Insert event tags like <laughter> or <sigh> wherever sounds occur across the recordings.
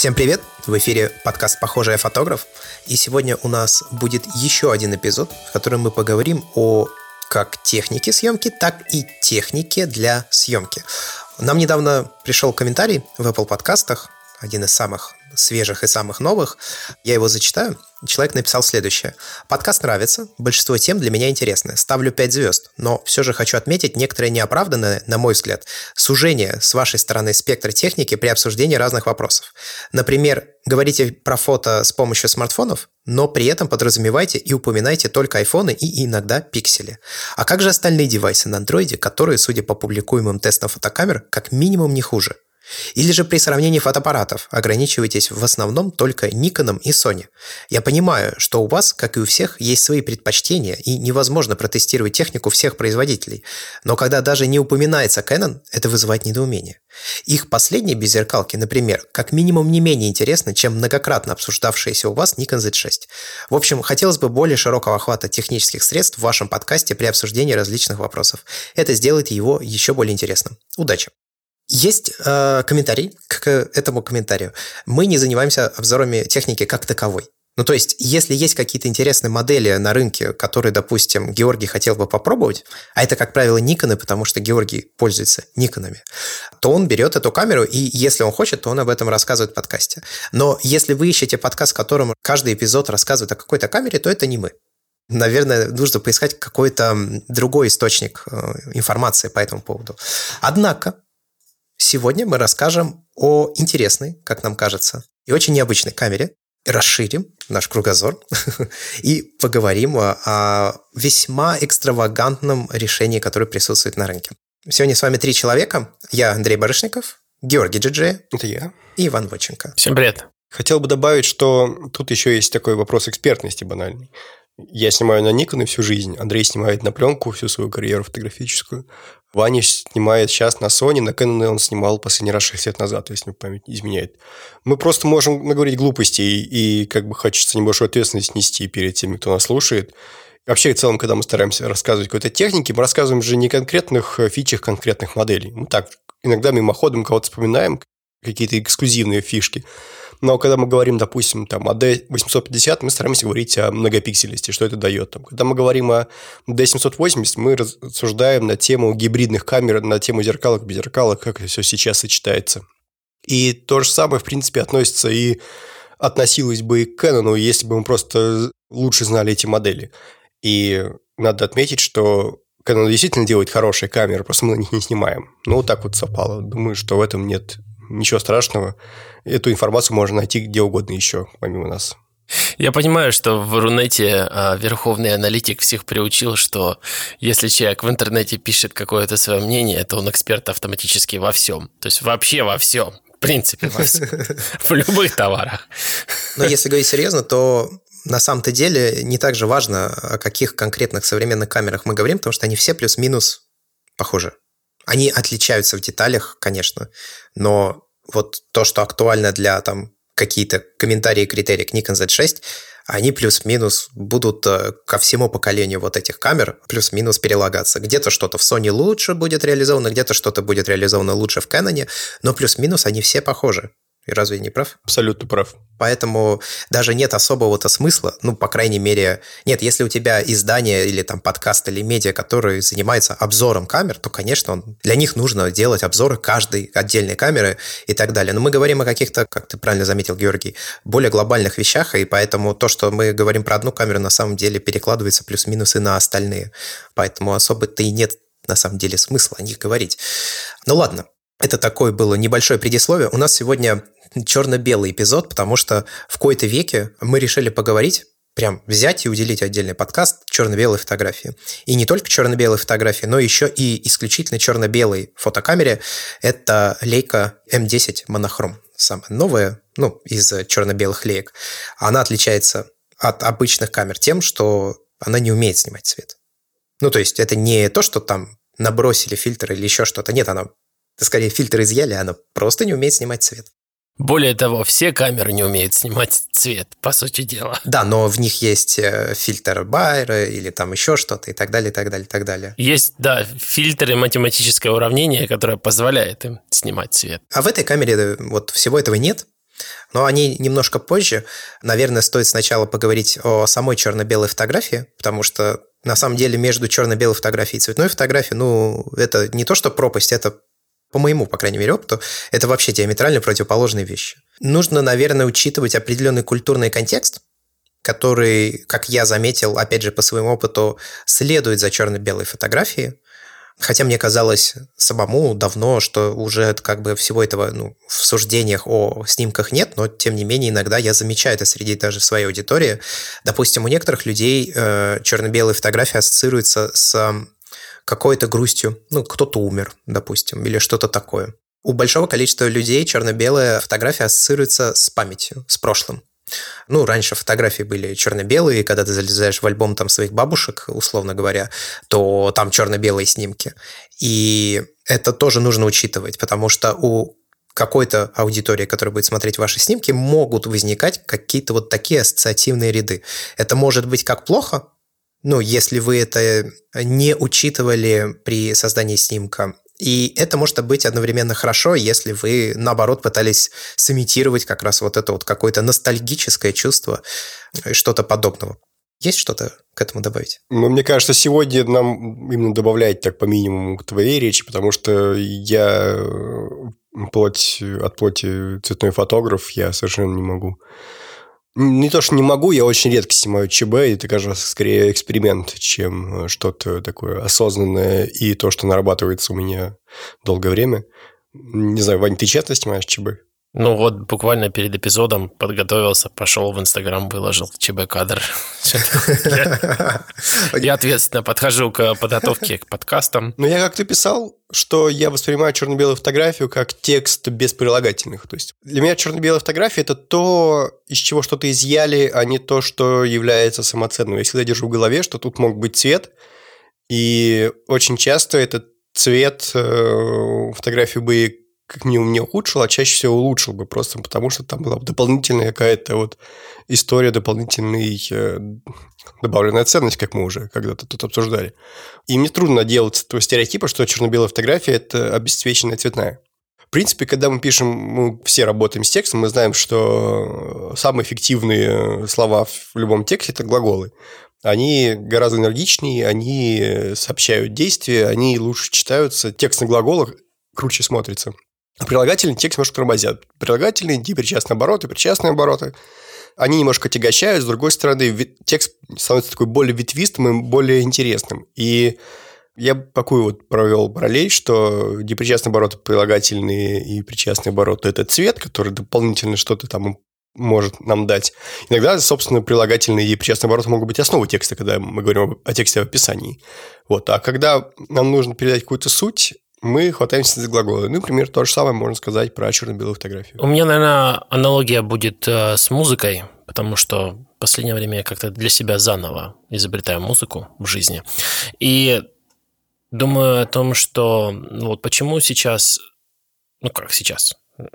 Всем привет! В эфире подкаст «Похожий фотограф». И сегодня у нас будет еще один эпизод, в котором мы поговорим о как технике съемки, так и технике для съемки. Нам недавно пришел комментарий в Apple подкастах, один из самых свежих и самых новых. Я его зачитаю. Человек написал следующее. Подкаст нравится, большинство тем для меня интересны. Ставлю 5 звезд, но все же хочу отметить некоторое неоправданное, на мой взгляд, сужение с вашей стороны спектра техники при обсуждении разных вопросов. Например, говорите про фото с помощью смартфонов, но при этом подразумевайте и упоминайте только айфоны и иногда пиксели. А как же остальные девайсы на андроиде, которые, судя по публикуемым тестам фотокамер, как минимум не хуже? Или же при сравнении фотоаппаратов ограничивайтесь в основном только Nikon и Sony. Я понимаю, что у вас, как и у всех, есть свои предпочтения и невозможно протестировать технику всех производителей. Но когда даже не упоминается Canon, это вызывает недоумение. Их последние беззеркалки, например, как минимум не менее интересны, чем многократно обсуждавшиеся у вас Nikon Z6. В общем, хотелось бы более широкого охвата технических средств в вашем подкасте при обсуждении различных вопросов. Это сделает его еще более интересным. Удачи! Есть э, комментарий к этому комментарию. Мы не занимаемся обзорами техники как таковой. Ну, то есть, если есть какие-то интересные модели на рынке, которые, допустим, Георгий хотел бы попробовать, а это, как правило, Никоны, потому что Георгий пользуется Никонами, то он берет эту камеру, и если он хочет, то он об этом рассказывает в подкасте. Но если вы ищете подкаст, в котором каждый эпизод рассказывает о какой-то камере, то это не мы. Наверное, нужно поискать какой-то другой источник э, информации по этому поводу. Однако, Сегодня мы расскажем о интересной, как нам кажется, и очень необычной камере, расширим наш кругозор <laughs> и поговорим о весьма экстравагантном решении, которое присутствует на рынке. Сегодня с вами три человека. Я Андрей Барышников, Георгий Джиджи. Это я. И Иван Воченко. Всем привет. Хотел бы добавить, что тут еще есть такой вопрос экспертности банальный. Я снимаю на Nikon всю жизнь, Андрей снимает на пленку всю свою карьеру фотографическую. Ваня снимает сейчас на Sony, на Canon он снимал последний раз 6 лет назад, если мне память не изменяет. Мы просто можем наговорить глупостей, и, и как бы хочется небольшую ответственность нести перед теми, кто нас слушает. Вообще, в целом, когда мы стараемся рассказывать какой-то технике, мы рассказываем же не конкретных э, фичах конкретных моделей. Мы так иногда мимоходом кого-то вспоминаем, какие-то эксклюзивные фишки. Но когда мы говорим, допустим, там, о D850, мы стараемся говорить о многопиксельности, что это дает. Там. Когда мы говорим о D780, мы рассуждаем на тему гибридных камер, на тему зеркалок, беззеркалок, как это все сейчас сочетается. И то же самое, в принципе, относится и относилось бы и к Canon, если бы мы просто лучше знали эти модели. И надо отметить, что Canon действительно делает хорошие камеры, просто мы на них не снимаем. Ну, вот так вот совпало. Думаю, что в этом нет ничего страшного. Эту информацию можно найти где угодно еще, помимо нас. Я понимаю, что в Рунете а, верховный аналитик всех приучил, что если человек в интернете пишет какое-то свое мнение, то он эксперт автоматически во всем. То есть вообще во всем. В принципе, во всем. <laughs> В любых товарах. Но если говорить серьезно, то на самом-то деле не так же важно, о каких конкретных современных камерах мы говорим, потому что они все плюс-минус похожи. Они отличаются в деталях, конечно, но вот то, что актуально для там какие-то комментарии и критерии к Nikon Z6, они плюс-минус будут э, ко всему поколению вот этих камер плюс-минус перелагаться. Где-то что-то в Sony лучше будет реализовано, где-то что-то будет реализовано лучше в Canon, но плюс-минус они все похожи. И разве я не прав? Абсолютно прав. Поэтому даже нет особого-то смысла, ну, по крайней мере, нет, если у тебя издание или там подкаст или медиа, который занимается обзором камер, то, конечно, он, для них нужно делать обзоры каждой отдельной камеры и так далее. Но мы говорим о каких-то, как ты правильно заметил, Георгий, более глобальных вещах, и поэтому то, что мы говорим про одну камеру, на самом деле перекладывается плюс-минус и на остальные. Поэтому особо-то и нет на самом деле смысла о них говорить. Ну ладно, это такое было небольшое предисловие. У нас сегодня черно-белый эпизод, потому что в кои-то веке мы решили поговорить прям взять и уделить отдельный подкаст черно-белой фотографии. И не только черно-белой фотографии, но еще и исключительно черно-белой фотокамере. Это лейка М10 монохром. Самая новая, ну, из черно-белых леек. Она отличается от обычных камер тем, что она не умеет снимать цвет. Ну, то есть это не то, что там набросили фильтр или еще что-то. Нет, она скорее фильтр изъяли, она просто не умеет снимать цвет. Более того, все камеры не умеют снимать цвет, по сути дела. Да, но в них есть э, фильтр Байера или там еще что-то и так далее, и так далее, и так далее. Есть, да, фильтры математическое уравнение, которое позволяет им снимать цвет. А в этой камере э, вот всего этого нет. Но они немножко позже. Наверное, стоит сначала поговорить о самой черно-белой фотографии, потому что на самом деле между черно-белой фотографией и цветной фотографией, ну, это не то, что пропасть, это по моему, по крайней мере, опыту, это вообще диаметрально противоположные вещи. Нужно, наверное, учитывать определенный культурный контекст, который, как я заметил, опять же, по своему опыту, следует за черно-белой фотографией. Хотя мне казалось самому давно, что уже как бы всего этого ну, в суждениях о снимках нет, но тем не менее иногда я замечаю это среди даже своей аудитории. Допустим, у некоторых людей э, черно-белые фотографии ассоциируются с какой-то грустью. Ну, кто-то умер, допустим, или что-то такое. У большого количества людей черно-белая фотография ассоциируется с памятью, с прошлым. Ну, раньше фотографии были черно-белые, когда ты залезаешь в альбом там своих бабушек, условно говоря, то там черно-белые снимки. И это тоже нужно учитывать, потому что у какой-то аудитории, которая будет смотреть ваши снимки, могут возникать какие-то вот такие ассоциативные ряды. Это может быть как плохо, ну, если вы это не учитывали при создании снимка, и это может быть одновременно хорошо, если вы, наоборот, пытались сымитировать как раз вот это вот какое-то ностальгическое чувство, э, что-то подобного. Есть что-то к этому добавить? Ну, мне кажется, сегодня нам именно добавлять так по минимуму к твоей речи, потому что я э, плоть от плоти цветной фотограф, я совершенно не могу не то, что не могу, я очень редко снимаю ЧБ, и это, кажется, скорее эксперимент, чем э, что-то такое осознанное и то, что нарабатывается у меня долгое время. Не знаю, Вань, ты часто снимаешь ЧБ? Ну вот буквально перед эпизодом подготовился, пошел в Инстаграм, выложил ЧБ-кадр. <laughs> Я ответственно подхожу к подготовке к подкастам. Ну, я как ты писал, что я воспринимаю черно-белую фотографию как текст без прилагательных. То есть для меня черно-белая фотография – это то, из чего что-то изъяли, а не то, что является самоценным. Я всегда держу в голове, что тут мог быть цвет, и очень часто этот цвет э, фотографии бы как минимум не ухудшил, а чаще всего улучшил бы, просто потому что там была дополнительная какая-то вот история, дополнительный э, добавленная ценность, как мы уже когда-то тут обсуждали. И мне трудно делать этого стереотипа, что черно-белая фотография – это обесцвеченная цветная. В принципе, когда мы пишем, мы все работаем с текстом, мы знаем, что самые эффективные слова в любом тексте – это глаголы. Они гораздо энергичнее, они сообщают действия, они лучше читаются. Текст на глаголах круче смотрится. Прилагательный текст немножко тормозят. Прилагательные, причастные обороты, причастные обороты. Они немножко тягощают, с другой стороны, текст становится такой более ветвистым и более интересным. И я такую вот провел параллель, что непричастные обороты, прилагательные и причастные обороты – это цвет, который дополнительно что-то там может нам дать. Иногда, собственно, прилагательные и причастные обороты могут быть основой текста, когда мы говорим о тексте в описании. Вот. А когда нам нужно передать какую-то суть, мы хватаемся за глаголы. Ну, например, то же самое можно сказать про черно-белую фотографию. У меня, наверное, аналогия будет э, с музыкой, потому что в последнее время я как-то для себя заново изобретаю музыку в жизни. И думаю о том, что ну, вот почему сейчас, ну как сейчас,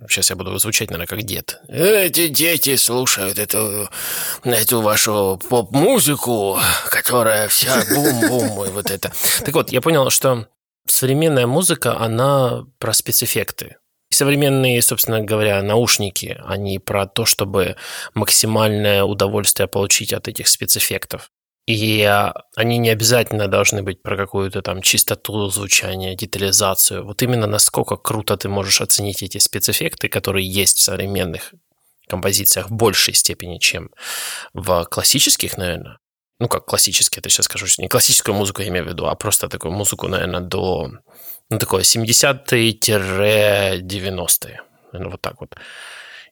Сейчас я буду звучать, наверное, как дед. Эти дети слушают эту, эту вашу поп-музыку, которая вся бум-бум и вот это. Так вот, я понял, что современная музыка, она про спецэффекты. Современные, собственно говоря, наушники, они про то, чтобы максимальное удовольствие получить от этих спецэффектов. И а, они не обязательно должны быть про какую-то там чистоту звучания, детализацию. Вот именно насколько круто ты можешь оценить эти спецэффекты, которые есть в современных композициях в большей степени, чем в классических, наверное ну как классический, это сейчас скажу, не классическую музыку я имею в виду, а просто такую музыку, наверное, до, ну такое 70-е-90-е, наверное, вот так вот.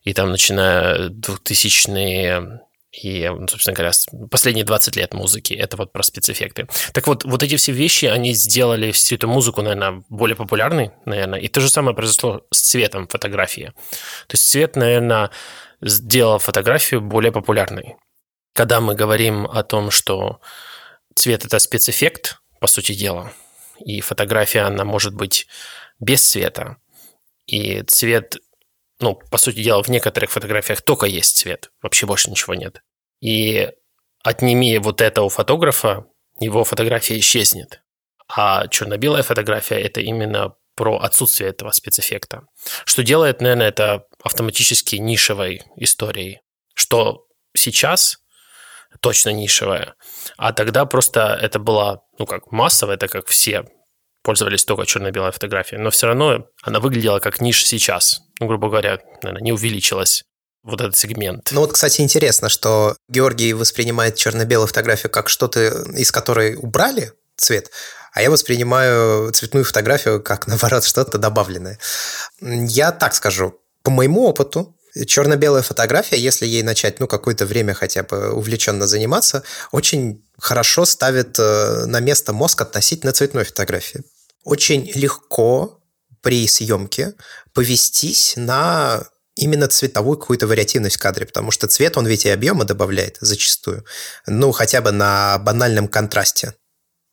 И там, начиная 2000-е и, собственно говоря, последние 20 лет музыки, это вот про спецэффекты. Так вот, вот эти все вещи, они сделали всю эту музыку, наверное, более популярной, наверное, и то же самое произошло с цветом фотографии. То есть цвет, наверное, сделал фотографию более популярной когда мы говорим о том, что цвет – это спецэффект, по сути дела, и фотография, она может быть без цвета, и цвет, ну, по сути дела, в некоторых фотографиях только есть цвет, вообще больше ничего нет. И отними вот это у фотографа, его фотография исчезнет. А черно-белая фотография – это именно про отсутствие этого спецэффекта. Что делает, наверное, это автоматически нишевой историей. Что сейчас точно нишевая. А тогда просто это было, ну как, массово, это как все пользовались только черно-белой фотографией, но все равно она выглядела как ниша сейчас. Ну, грубо говоря, наверное, не увеличилась вот этот сегмент. Ну вот, кстати, интересно, что Георгий воспринимает черно-белую фотографию как что-то, из которой убрали цвет, а я воспринимаю цветную фотографию как, <laughs> наоборот, что-то добавленное. Я так скажу, по моему опыту, черно-белая фотография, если ей начать, ну, какое-то время хотя бы увлеченно заниматься, очень хорошо ставит э, на место мозг относительно цветной фотографии. Очень легко при съемке повестись на именно цветовую какую-то вариативность в кадре, потому что цвет, он ведь и объема добавляет зачастую. Ну, хотя бы на банальном контрасте.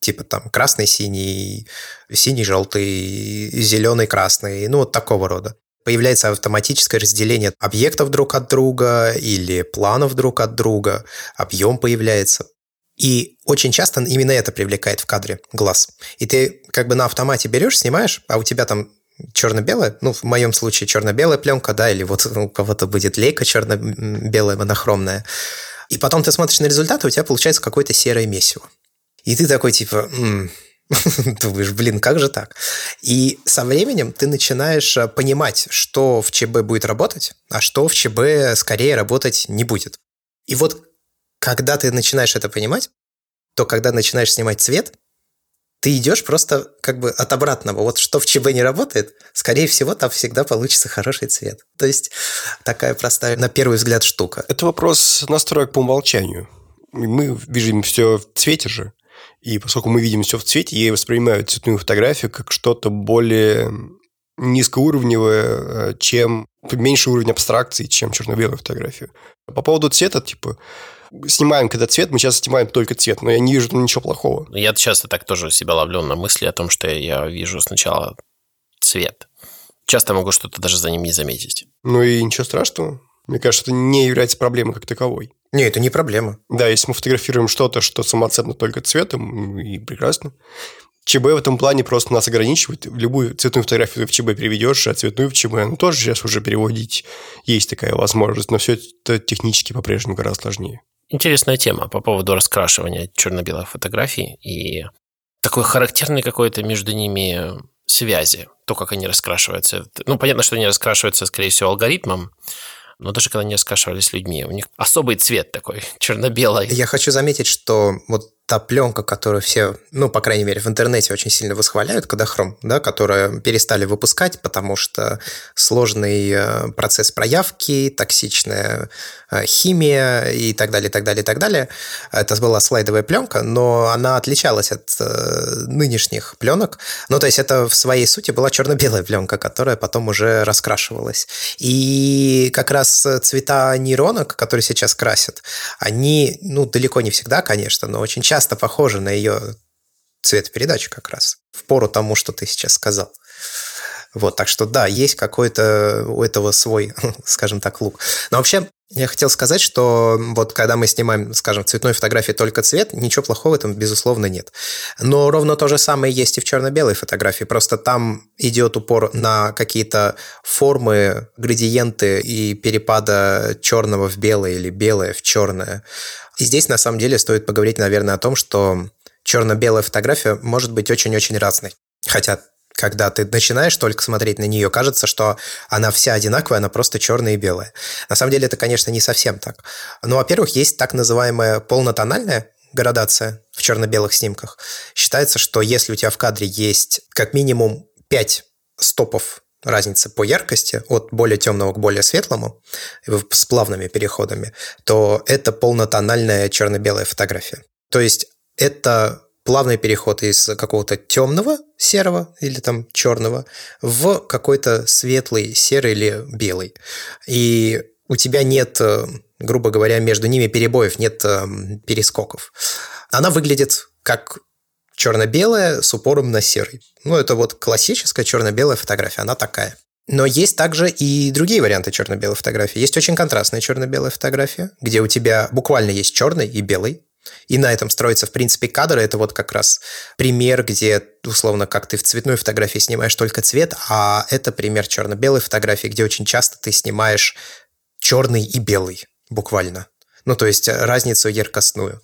Типа там красный-синий, синий-желтый, зеленый-красный, ну, вот такого рода. Появляется автоматическое разделение объектов друг от друга или планов друг от друга, объем появляется. И очень часто именно это привлекает в кадре глаз. И ты как бы на автомате берешь, снимаешь, а у тебя там черно-белая, ну, в моем случае черно-белая пленка, да, или вот у кого-то будет лейка черно-белая монохромная. И потом ты смотришь на результаты, у тебя получается какое-то серое месиво. И ты такой типа, м-м", <laughs> думаешь, блин, как же так? И со временем ты начинаешь э, понимать, что в ЧБ будет работать, а что в ЧБ скорее работать не будет. И вот когда ты начинаешь это понимать, то когда начинаешь снимать цвет, ты идешь просто как бы от обратного. Вот что в ЧБ не работает, скорее всего, там всегда получится хороший цвет. То есть такая простая, на первый взгляд, штука. Это вопрос настроек по умолчанию. Мы видим все в цвете же. И поскольку мы видим все в цвете, я воспринимаю цветную фотографию как что-то более низкоуровневое, э, чем меньше уровень абстракции, чем черно-белую фотографию. По поводу цвета, типа, снимаем когда цвет, мы сейчас снимаем только цвет, но я не вижу там ничего плохого. Я часто так тоже себя ловлю на мысли о том, что я вижу сначала цвет. Часто могу что-то даже за ним не заметить. Ну и ничего страшного. Мне кажется, это не является проблемой как таковой. Не, это не проблема. Да, если мы фотографируем что-то, что самоценно только цветом, и прекрасно. ЧБ в этом плане просто нас ограничивает. Любую цветную фотографию в ЧБ переведешь, а цветную в ЧБ, ну, тоже сейчас уже переводить есть такая возможность, но все это технически по-прежнему гораздо сложнее. Интересная тема по поводу раскрашивания черно-белых фотографий и такой характерный какой-то между ними связи, то, как они раскрашиваются. Ну, понятно, что они раскрашиваются, скорее всего, алгоритмом, но даже когда они раскрашивались людьми, у них особый цвет такой, <laughs> черно-белый. Я хочу заметить, что вот та пленка, которую все, ну, по крайней мере, в интернете очень сильно восхваляют, Кодахром, да, которую перестали выпускать, потому что сложный э, процесс проявки, токсичная э, химия и так далее, и так далее, и так далее. Это была слайдовая пленка, но она отличалась от э, нынешних пленок. Ну, то есть это в своей сути была черно-белая пленка, которая потом уже раскрашивалась. И как раз цвета нейронок, которые сейчас красят, они, ну, далеко не всегда, конечно, но очень часто часто похожа на ее цветопередачу как раз, в пору тому, что ты сейчас сказал. Вот, так что да, есть какой-то у этого свой, <laughs> скажем так, лук. Но вообще, я хотел сказать, что вот когда мы снимаем, скажем, цветной фотографии только цвет, ничего плохого в этом, безусловно, нет. Но ровно то же самое есть и в черно-белой фотографии. Просто там идет упор на какие-то формы, градиенты и перепада черного в белое или белое в черное. И здесь, на самом деле, стоит поговорить, наверное, о том, что черно-белая фотография может быть очень-очень разной. Хотя когда ты начинаешь только смотреть на нее, кажется, что она вся одинаковая, она просто черная и белая. На самом деле это, конечно, не совсем так. Но, во-первых, есть так называемая полнотональная градация в черно-белых снимках. Считается, что если у тебя в кадре есть как минимум 5 стопов разницы по яркости от более темного к более светлому с плавными переходами, то это полнотональная черно-белая фотография. То есть это плавный переход из какого-то темного серого или там черного в какой-то светлый серый или белый. И у тебя нет, э, грубо говоря, между ними перебоев, нет э, перескоков. Она выглядит как черно-белая с упором на серый. Ну, это вот классическая черно-белая фотография, она такая. Но есть также и другие варианты черно-белой фотографии. Есть очень контрастная черно-белая фотография, где у тебя буквально есть черный и белый. И на этом строится, в принципе, кадр. Это вот как раз пример, где, условно, как ты в цветной фотографии снимаешь только цвет, а это пример черно-белой фотографии, где очень часто ты снимаешь черный и белый, буквально. Ну, то есть разницу яркостную.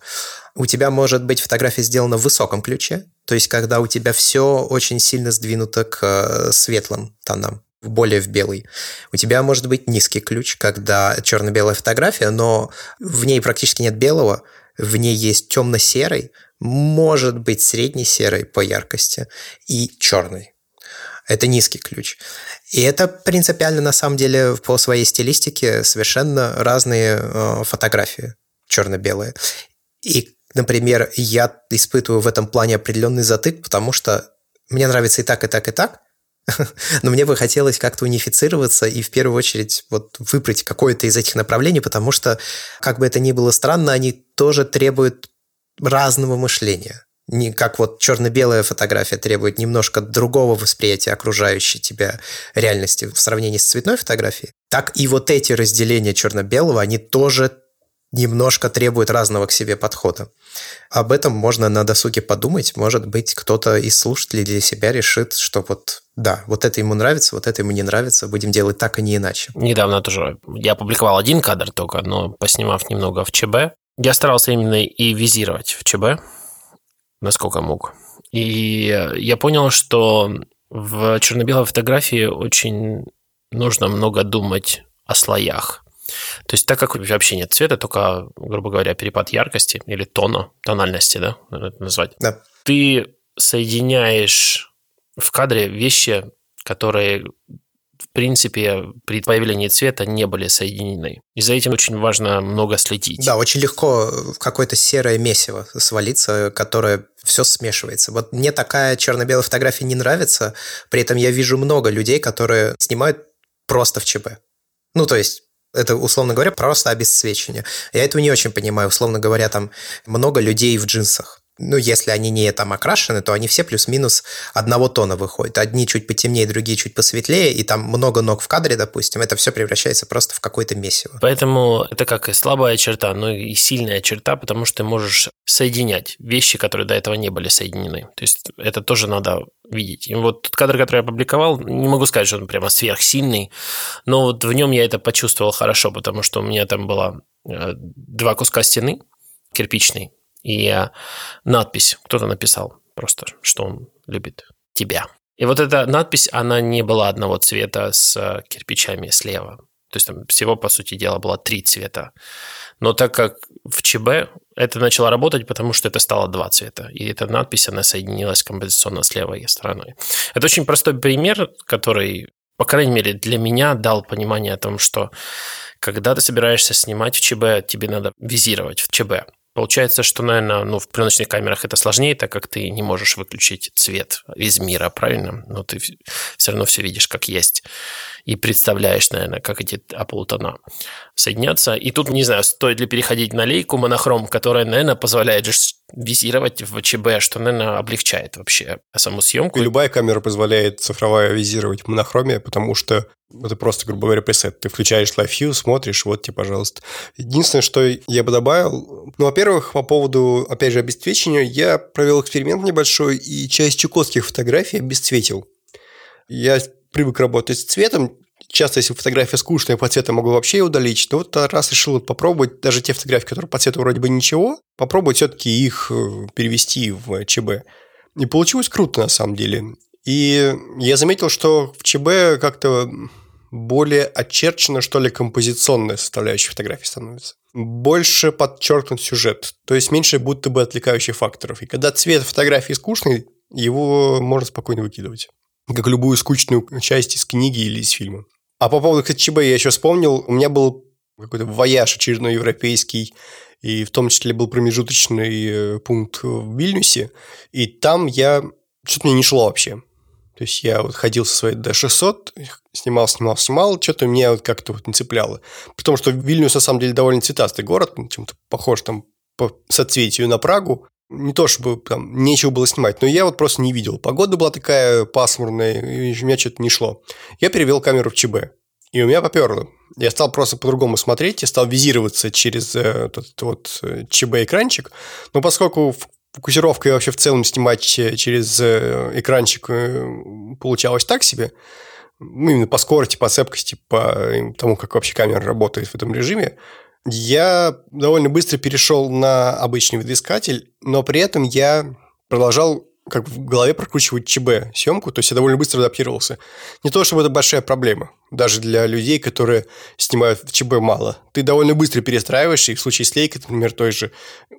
У тебя может быть фотография сделана в высоком ключе, то есть когда у тебя все очень сильно сдвинуто к э, светлым тонам более в белый. У тебя может быть низкий ключ, когда черно-белая фотография, но в ней практически нет белого, в ней есть темно-серый, может быть средний-серый по яркости и черный. Это низкий ключ. И это принципиально, на самом деле, по своей стилистике совершенно разные э, фотографии черно-белые. И, например, я испытываю в этом плане определенный затык, потому что мне нравится и так, и так, и так, <laughs> но мне бы хотелось как-то унифицироваться и в первую очередь вот выбрать какое-то из этих направлений, потому что, как бы это ни было странно, они тоже требуют разного мышления. Не как вот черно-белая фотография требует немножко другого восприятия окружающей тебя реальности в сравнении с цветной фотографией, так и вот эти разделения черно-белого, они тоже немножко требуют разного к себе подхода. Об этом можно на досуге подумать. Может быть, кто-то из слушателей для себя решит, что вот да, вот это ему нравится, вот это ему не нравится, будем делать так, а не иначе. Недавно тоже я опубликовал один кадр только, но поснимав немного в ЧБ, я старался именно и визировать в ЧБ, насколько мог. И я понял, что в черно-белой фотографии очень нужно много думать о слоях. То есть так как вообще нет цвета, только, грубо говоря, перепад яркости или тона, тональности, да, это назвать. Да. Ты соединяешь в кадре вещи, которые принципе, при появлении цвета не были соединены. И за этим очень важно много следить. Да, очень легко в какое-то серое месиво свалиться, которое все смешивается. Вот мне такая черно-белая фотография не нравится, при этом я вижу много людей, которые снимают просто в ЧБ. Ну, то есть это, условно говоря, просто обесцвечивание. Я этого не очень понимаю. Условно говоря, там много людей в джинсах ну, если они не там окрашены, то они все плюс-минус одного тона выходят. Одни чуть потемнее, другие чуть посветлее, и там много ног в кадре, допустим, это все превращается просто в какое-то месиво. Поэтому это как и слабая черта, но и сильная черта, потому что ты можешь соединять вещи, которые до этого не были соединены. То есть это тоже надо видеть. И вот тот кадр, который я опубликовал, не могу сказать, что он прямо сверхсильный, но вот в нем я это почувствовал хорошо, потому что у меня там было э, два куска стены кирпичной, и надпись кто-то написал просто, что он любит тебя. И вот эта надпись, она не была одного цвета с кирпичами слева. То есть там всего, по сути дела, было три цвета. Но так как в ЧБ это начало работать, потому что это стало два цвета. И эта надпись, она соединилась композиционно с левой стороной. Это очень простой пример, который, по крайней мере, для меня дал понимание о том, что когда ты собираешься снимать в ЧБ, тебе надо визировать в ЧБ. Получается, что, наверное, ну, в пленочных камерах это сложнее, так как ты не можешь выключить цвет из мира, правильно? Но ты все равно все видишь как есть. И представляешь, наверное, как эти полутона соединятся. И тут, не знаю, стоит ли переходить на лейку монохром, которая, наверное, позволяет визировать в ЧБ, что, наверное, облегчает вообще саму съемку. И любая камера позволяет цифровая визировать в монохроме, потому что это просто, грубо говоря, пресет. Ты включаешь Live View, смотришь, вот тебе, пожалуйста. Единственное, что я бы добавил, ну, во-первых, по поводу, опять же, обесцвечивания, я провел эксперимент небольшой и часть чукотских фотографий обесцветил. Я привык работать с цветом, часто, если фотография скучная, по цвету могу вообще удалить. Но вот раз решил попробовать даже те фотографии, которые по цвету вроде бы ничего, попробовать все-таки их э, перевести в ЧБ. И получилось круто, на самом деле. И я заметил, что в ЧБ как-то более очерчена, что ли, композиционная составляющая фотографии становится. Больше подчеркнут сюжет, то есть меньше будто бы отвлекающих факторов. И когда цвет фотографии скучный, его можно спокойно выкидывать. Как любую скучную часть из книги или из фильма. А по поводу, кстати, ЧБ я еще вспомнил, у меня был какой-то вояж очередной европейский, и в том числе был промежуточный э, пункт в Вильнюсе, и там я... Что-то мне не шло вообще. То есть я вот ходил со своей D600, снимал, снимал, снимал, что-то меня вот как-то вот не цепляло. Потому что Вильнюс на самом деле довольно цветастый город, чем-то похож там по соцветию на Прагу. Не то, чтобы там нечего было снимать, но я вот просто не видел. Погода была такая пасмурная, и у меня что-то не шло. Я перевел камеру в ЧБ, и у меня поперло. я стал просто по-другому смотреть, я стал визироваться через э, этот вот э, ЧБ-экранчик, но поскольку фокусировка вообще в целом снимать через э, экранчик получалось так себе, ну, именно по скорости, по цепкости, по тому, как вообще камера работает в этом режиме, я довольно быстро перешел на обычный видоискатель, но при этом я продолжал как в голове прокручивать ЧБ съемку, то есть я довольно быстро адаптировался. Не то, чтобы это большая проблема, даже для людей, которые снимают в ЧБ мало. Ты довольно быстро перестраиваешься, и в случае с лейкой, например, той же,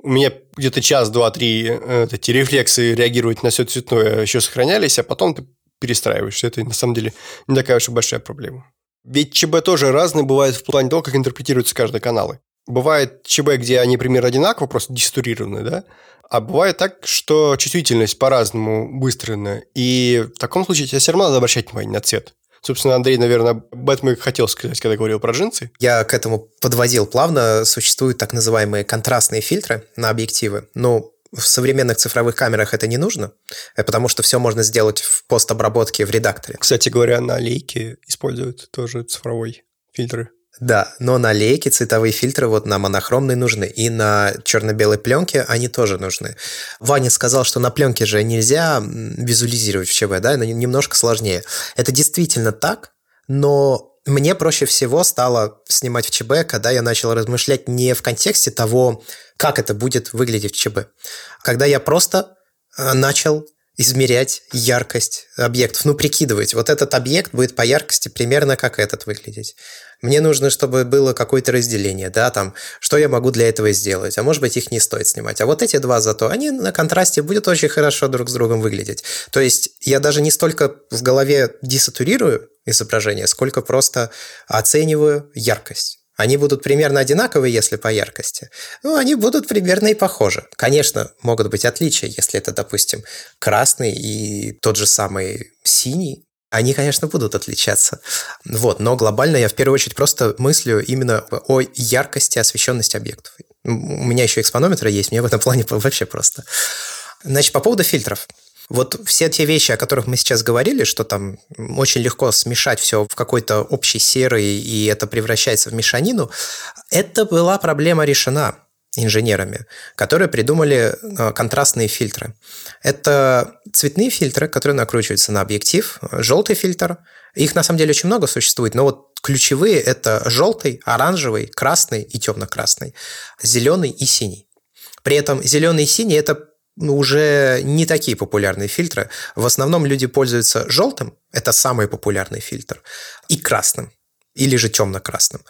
у меня где-то час, два, три э, эти рефлексы реагировать на все цветное еще сохранялись, а потом ты перестраиваешься. Это на самом деле не такая уж и большая проблема. Ведь ЧБ тоже разные бывают в плане того, как интерпретируются каждые каналы. Бывает ЧБ, где они примерно одинаково, просто деструированы, да? А бывает так, что чувствительность по-разному выстроена. И в таком случае тебе все равно надо обращать внимание на цвет. Собственно, Андрей, наверное, об этом и хотел сказать, когда говорил про джинсы. Я к этому подводил плавно. Существуют так называемые контрастные фильтры на объективы. Ну, в современных цифровых камерах это не нужно, э, потому что все можно сделать в постобработке в редакторе. Кстати говоря, на лейке используют тоже цифровой фильтры. Да, но на лейке цветовые фильтры вот на монохромной нужны, и на черно-белой пленке они тоже нужны. Ваня сказал, что на пленке же нельзя визуализировать в ЧБ, да, немножко сложнее. Это действительно так, но мне проще всего стало снимать в ЧБ, когда я начал размышлять не в контексте того, как это будет выглядеть в ЧБ. Когда я просто э, начал измерять яркость объектов, ну, прикидывать. Вот этот объект будет по яркости примерно как этот выглядеть. Мне нужно, чтобы было какое-то разделение, да, там, что я могу для этого сделать. А может быть, их не стоит снимать. А вот эти два зато, они на контрасте будут очень хорошо друг с другом выглядеть. То есть я даже не столько в голове десатурирую изображение, сколько просто оцениваю яркость. Они будут примерно одинаковые, если по яркости. Ну, они будут примерно и похожи. Конечно, могут быть отличия, если это, допустим, красный и тот же самый синий. Они, конечно, будут отличаться. Вот, но глобально я в первую очередь просто мыслю именно о яркости освещенности объектов. У меня еще экспонометр есть, мне в этом плане <laughs> вообще просто. Значит, по поводу фильтров. Вот все те вещи, о которых мы сейчас говорили, что там очень легко смешать все в какой-то общий серый, и это превращается в мешанину, это была проблема решена инженерами, которые придумали э, контрастные фильтры. Это цветные фильтры, которые накручиваются на объектив, желтый фильтр. Их на самом деле очень много существует, но вот ключевые это желтый, оранжевый, красный и темно-красный, зеленый и синий. При этом зеленый и синий это ну, уже не такие популярные фильтры. В основном люди пользуются желтым, это самый популярный фильтр, и красным, или же темно-красным.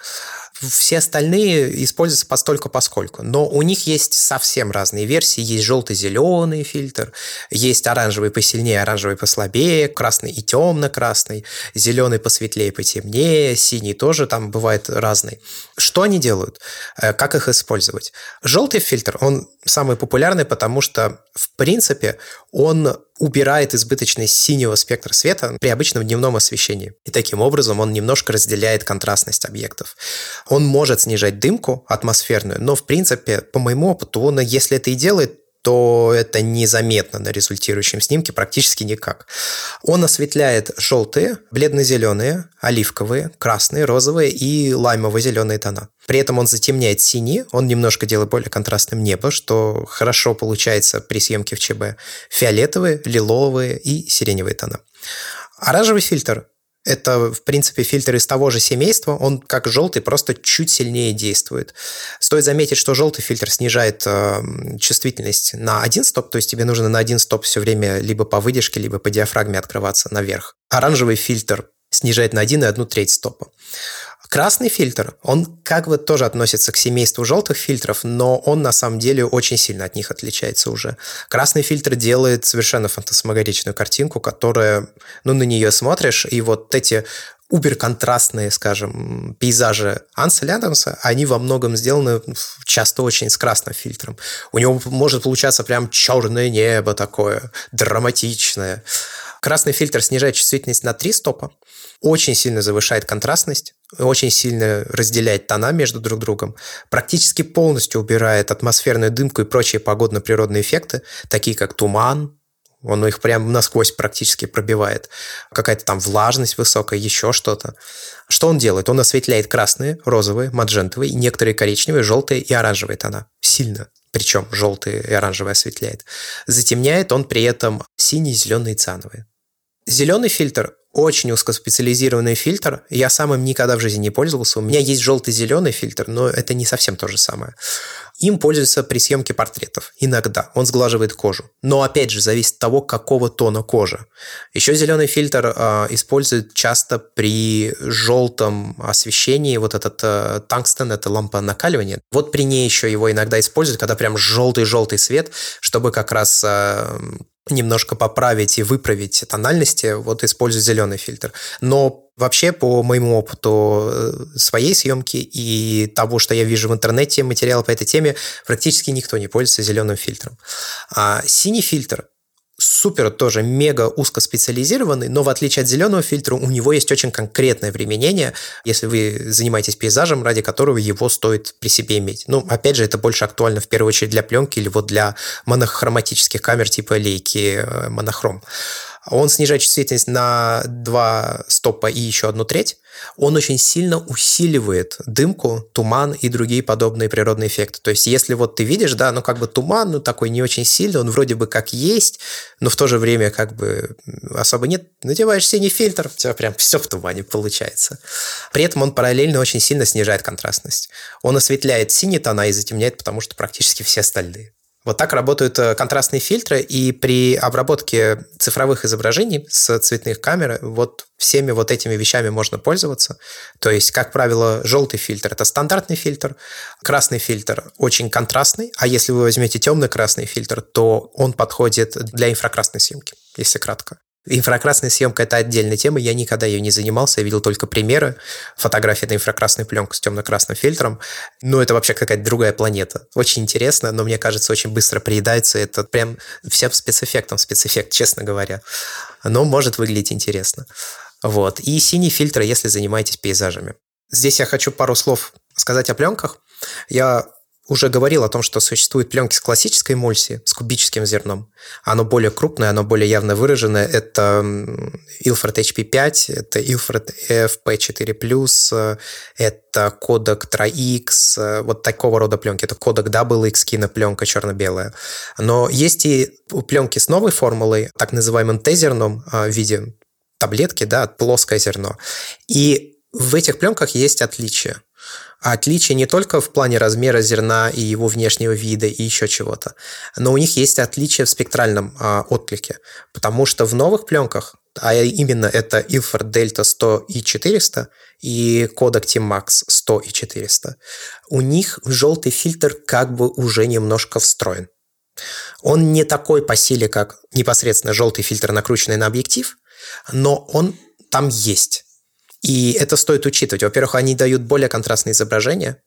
Все остальные используются постольку поскольку. Но у них есть совсем разные версии. Есть желто-зеленый фильтр, есть оранжевый посильнее, оранжевый послабее, красный и темно-красный, зеленый посветлее, потемнее, синий тоже там бывает разный. Что они делают? Э, как их использовать? Желтый фильтр, он самый популярный, потому что, в принципе, он убирает избыточность синего спектра света при обычном дневном освещении. И таким образом он немножко разделяет контрастность объектов. Он может снижать дымку атмосферную, но в принципе, по моему опыту, он, если это и делает, то это незаметно на результирующем снимке практически никак. Он осветляет желтые, бледно-зеленые, оливковые, красные, розовые и лаймово-зеленые тона. При этом он затемняет синий, он немножко делает более контрастным небо, что хорошо получается при съемке в ЧБ. Фиолетовые, лиловые и сиреневые тона. Оранжевый фильтр это, в принципе, фильтр из того же семейства. Он, как желтый, просто чуть сильнее действует. Стоит заметить, что желтый фильтр снижает э, чувствительность на один стоп, то есть тебе нужно на один стоп все время либо по выдержке, либо по диафрагме открываться наверх. Оранжевый фильтр снижает на 1 и 1 треть стопа. Красный фильтр, он как бы тоже относится к семейству желтых фильтров, но он на самом деле очень сильно от них отличается уже. Красный фильтр делает совершенно фантасмагоричную картинку, которая, ну, на нее смотришь, и вот эти убер-контрастные, скажем, пейзажи Анселя Адамса, они во многом сделаны часто очень с красным фильтром. У него может получаться прям черное небо такое, драматичное. Красный фильтр снижает чувствительность на 3 стопа, очень сильно завышает контрастность, очень сильно разделяет тона между друг другом, практически полностью убирает атмосферную дымку и прочие погодно-природные эффекты, такие как туман, он их прям насквозь практически пробивает. Какая-то там влажность высокая, еще что-то. Что он делает? Он осветляет красные, розовые, маджентовые, некоторые коричневые, желтые и оранжевые тона. Сильно. Причем желтые и оранжевые осветляет. Затемняет он при этом синий, зеленый и циановый. Зеленый фильтр очень узкоспециализированный фильтр. Я сам им никогда в жизни не пользовался. У меня есть желтый-зеленый фильтр, но это не совсем то же самое. Им пользуются при съемке портретов. Иногда. Он сглаживает кожу. Но опять же, зависит от того, какого тона кожи. Еще зеленый фильтр э, используют часто при желтом освещении. Вот этот э, тангстен, это лампа накаливания. Вот при ней еще его иногда используют, когда прям желтый-желтый свет, чтобы как раз э, немножко поправить и выправить тональности, вот использую зеленый фильтр. Но Вообще, по моему опыту э, своей съемки и того, что я вижу в интернете, материалы по этой теме, практически никто не пользуется зеленым фильтром. А синий фильтр супер тоже мега узкоспециализированный, но в отличие от зеленого фильтра у него есть очень конкретное применение, если вы занимаетесь пейзажем, ради которого его стоит при себе иметь. Ну, опять же, это больше актуально в первую очередь для пленки или вот для монохроматических камер типа лейки э, монохром. Он снижает чувствительность на 2 стопа и еще одну треть. Он очень сильно усиливает дымку, туман и другие подобные природные эффекты. То есть, если вот ты видишь, да, ну как бы туман, ну такой не очень сильный, он вроде бы как есть, но в то же время как бы особо нет. Надеваешь синий фильтр, у тебя прям все в тумане получается. При этом он параллельно очень сильно снижает контрастность. Он осветляет синие тона и затемняет, потому что практически все остальные. Вот так работают э, контрастные фильтры, и при обработке цифровых изображений с цветных камер вот всеми вот этими вещами можно пользоваться. То есть, как правило, желтый фильтр – это стандартный фильтр, красный фильтр очень контрастный, а если вы возьмете темный красный фильтр, то он подходит для инфракрасной съемки, если кратко. Инфракрасная съемка – это отдельная тема, я никогда ее не занимался, я видел только примеры, фотографии на инфракрасной пленку с темно-красным фильтром, но это вообще какая-то другая планета. Очень интересно, но мне кажется, очень быстро приедается, это прям всем спецэффектом, спецэффект, честно говоря. Но может выглядеть интересно. Вот. И синий фильтр, если занимаетесь пейзажами. Здесь я хочу пару слов сказать о пленках. Я уже говорил о том, что существуют пленки с классической эмульсией, с кубическим зерном. Оно более крупное, оно более явно выраженное. Это Ilford HP5, это Ilford FP4+, это кодек 3X, вот такого рода пленки. Это кодек WX, кинопленка черно-белая. Но есть и пленки с новой формулой, так называемым Т-зерном а, в виде таблетки, да, плоское зерно. И в этих пленках есть отличия. Отличие не только в плане размера зерна и его внешнего вида и еще чего-то, но у них есть отличие в спектральном а, отклике, потому что в новых пленках, а именно это Ilford Delta 100 и 400 и Kodak T-Max 100 и 400, у них желтый фильтр как бы уже немножко встроен. Он не такой по силе, как непосредственно желтый фильтр, накрученный на объектив, но он там есть. И это стоит учитывать. Во-первых, они дают более контрастные изображения.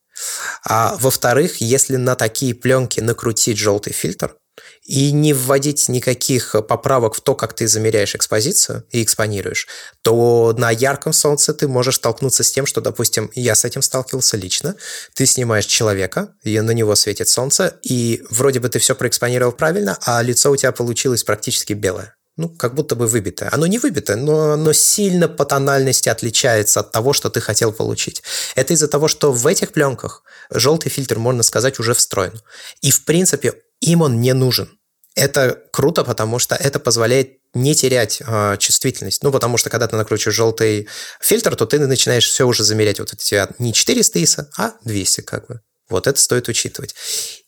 А во-вторых, если на такие пленки накрутить желтый фильтр и не вводить никаких поправок в то, как ты замеряешь экспозицию и экспонируешь, то на ярком солнце ты можешь столкнуться с тем, что, допустим, я с этим сталкивался лично. Ты снимаешь человека, и на него светит солнце, и вроде бы ты все проэкспонировал правильно, а лицо у тебя получилось практически белое ну, как будто бы выбитое. Оно не выбитое, но оно сильно по тональности отличается от того, что ты хотел получить. Это из-за того, что в этих пленках желтый фильтр, можно сказать, уже встроен. И, в принципе, им он не нужен. Это круто, потому что это позволяет не терять э, чувствительность. Ну, потому что когда ты накручиваешь желтый фильтр, то ты начинаешь все уже замерять. Вот у тебя не 400 ISO, а 200 как бы. Вот это стоит учитывать.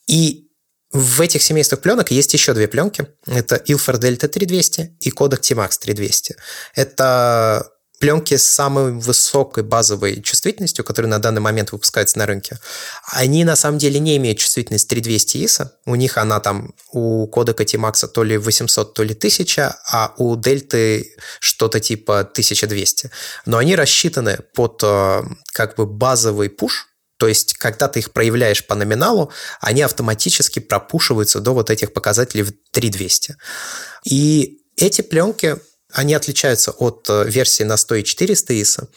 И в этих семействах пленок есть еще две пленки. Это Ilford Delta 3200 и Kodak T-Max 3200. Это пленки с самой высокой базовой чувствительностью, которые на данный момент выпускаются на рынке, они на самом деле не имеют чувствительность 3200 ISO. У них она там, у кодека T-Max то ли 800, то ли 1000, а у Delta что-то типа 1200. Но они рассчитаны под э, как бы базовый пуш, то есть, когда ты их проявляешь по номиналу, они автоматически пропушиваются до вот этих показателей в 3200. И эти пленки, они отличаются от э, версии на 100 и 400 ISO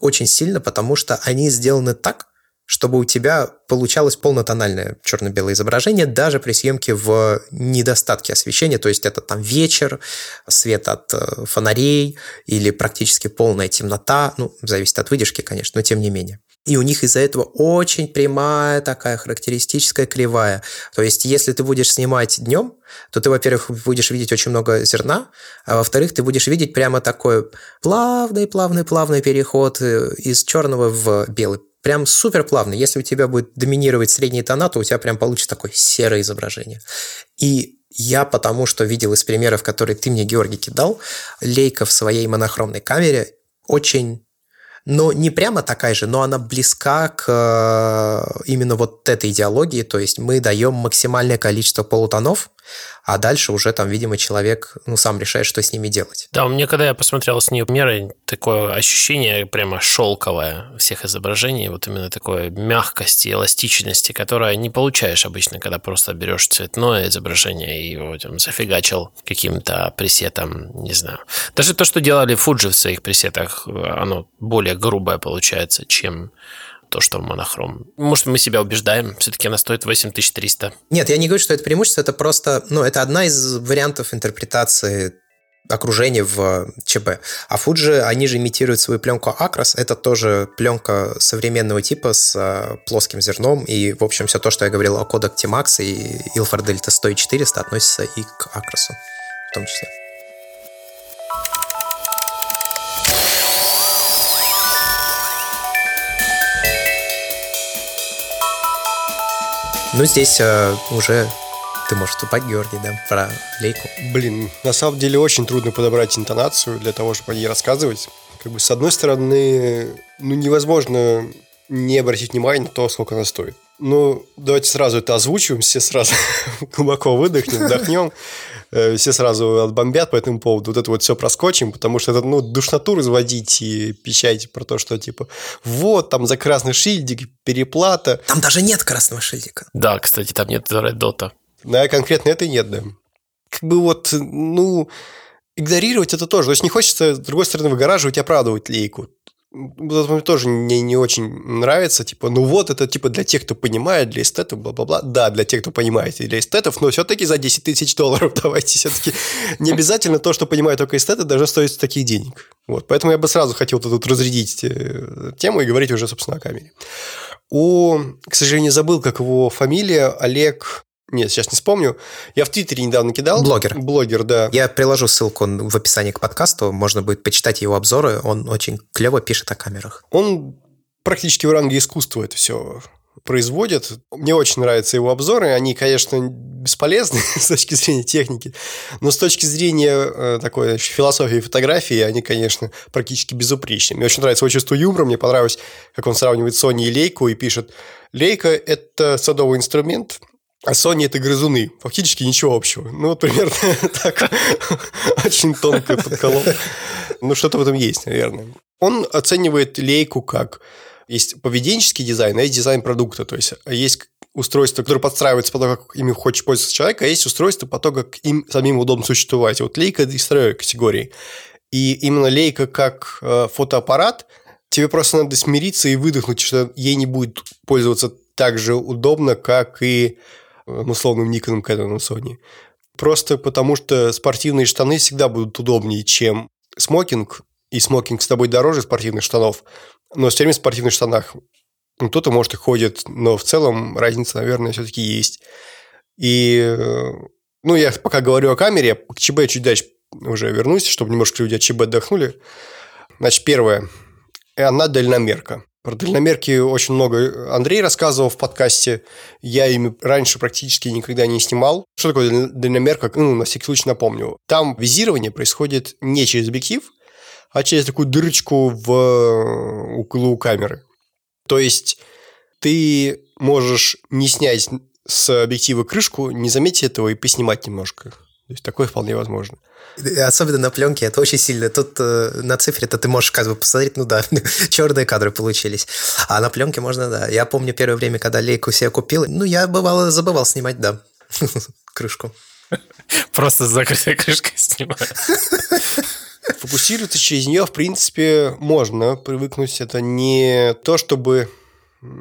очень сильно, потому что они сделаны так, чтобы у тебя получалось полнотональное черно-белое изображение даже при съемке в недостатке освещения, то есть это там вечер, свет от э, фонарей или практически полная темнота, ну, зависит от выдержки, конечно, но тем не менее. И у них из-за этого очень прямая такая характеристическая кривая. То есть, если ты будешь снимать днем, то ты, во-первых, будешь видеть очень много зерна, а во-вторых, ты будешь видеть прямо такой плавный, плавный, плавный переход э, из черного в белый прям супер плавный. Если у тебя будет доминировать средние тона, то у тебя прям получится такое серое изображение. И я потому что видел из примеров, которые ты мне, Георгий, кидал, Лейка в своей монохромной камере очень но не прямо такая же, но она близка к э, именно вот этой идеологии, то есть мы даем максимальное количество полутонов, а дальше уже там, видимо, человек ну, сам решает, что с ними делать. Да, мне когда я посмотрел с нее меры, такое ощущение прямо шелковое всех изображений, вот именно такой мягкости, эластичности, которое не получаешь обычно, когда просто берешь цветное изображение и его там, зафигачил каким-то пресетом, не знаю. Даже то, что делали Fuji в своих пресетах, оно более грубое получается, чем то, что монохром. Может, мы себя убеждаем, все-таки она стоит 8300. Нет, я не говорю, что это преимущество, это просто, ну, это одна из вариантов интерпретации окружения в ЧБ. А Fuji, они же имитируют свою пленку Acros. Это тоже пленка современного типа с э, плоским зерном. И, в общем, все то, что я говорил о кодек T-Max и Ilford Delta 100 и 400 относится и к Acros в том числе. Ну, здесь э, уже ты можешь вступать, Георгий, да, про лейку. Блин, на самом деле очень трудно подобрать интонацию для того, чтобы о ней рассказывать. Как бы, с одной стороны, ну, невозможно не обратить внимание на то, сколько она стоит. Ну, давайте сразу это озвучиваем, все сразу <laughs> глубоко выдохнем, вдохнем, все сразу отбомбят по этому поводу, вот это вот все проскочим, потому что это, ну, душноту разводить и пищать про то, что, типа, вот, там за красный шильдик, переплата. Там даже нет красного шильдика. Да, кстати, там нет Dot. Да, конкретно это нет, да. Как бы вот, ну, игнорировать это тоже. То есть не хочется, с другой стороны, выгораживать и оправдывать лейку мне тоже не, не очень нравится, типа, ну вот, это типа для тех, кто понимает, для эстетов, бла-бла-бла. Да, для тех, кто понимает, для эстетов, но все-таки за 10 тысяч долларов <laughs> давайте все-таки не обязательно то, что понимают только эстеты, даже стоит таких денег. Вот, поэтому я бы сразу хотел тут разрядить э, тему и говорить уже, собственно, о камере. У, к сожалению, забыл, как его фамилия, Олег нет, сейчас не вспомню. Я в Твиттере недавно кидал. Блогер. Блогер, да. Я приложу ссылку в описании к подкасту. Можно будет почитать его обзоры. Он очень клево пишет о камерах. Он практически в ранге искусства это все производит. Мне очень нравятся его обзоры. Они, конечно, бесполезны <laughs> с точки зрения техники, но с точки зрения э, такой значит, философии фотографии они, конечно, практически безупречны. Мне очень нравится его чувство юмора. Мне понравилось, как он сравнивает Sony и Лейку и пишет, Лейка – это садовый инструмент, а Sony это грызуны. Фактически ничего общего. Ну, вот примерно <laughs> так. Очень тонко подколол. Ну, что-то в этом есть, наверное. Он оценивает лейку как есть поведенческий дизайн, а есть дизайн продукта. То есть есть устройства, которые подстраиваются по тому, как ими хочет пользоваться человек, а есть устройства по тому, как им самим удобно существовать. Вот лейка из второй категории. И именно лейка как э, фотоаппарат, тебе просто надо смириться и выдохнуть, что ей не будет пользоваться так же удобно, как и условным Никоном, Кэноном, Sony. Просто потому, что спортивные штаны всегда будут удобнее, чем смокинг, и смокинг с тобой дороже спортивных штанов, но все время в спортивных штанах. Ну, кто-то, может, и ходит, но в целом разница, наверное, все-таки есть. И, ну, я пока говорю о камере, к ЧБ чуть дальше уже вернусь, чтобы немножко люди от ЧБ отдохнули. Значит, первое. Она дальномерка. Про дальномерки очень много Андрей рассказывал в подкасте. Я ими раньше практически никогда не снимал. Что такое дальномерка? Ну, на всякий случай напомню. Там визирование происходит не через объектив, а через такую дырочку в э, углу камеры. То есть ты можешь не снять с объектива крышку, не заметить этого и поснимать немножко. То есть такое вполне возможно. Особенно на пленке это очень сильно. Тут э, на цифре-то ты можешь как бы посмотреть, ну да, <laughs> черные кадры получились. А на пленке можно, да. Я помню первое время, когда лейку себе купил, ну я бывало забывал снимать, да, <laughs> крышку. Просто с закрытой крышкой снимаю. Фокусироваться через нее, в принципе, можно привыкнуть. Это не то, чтобы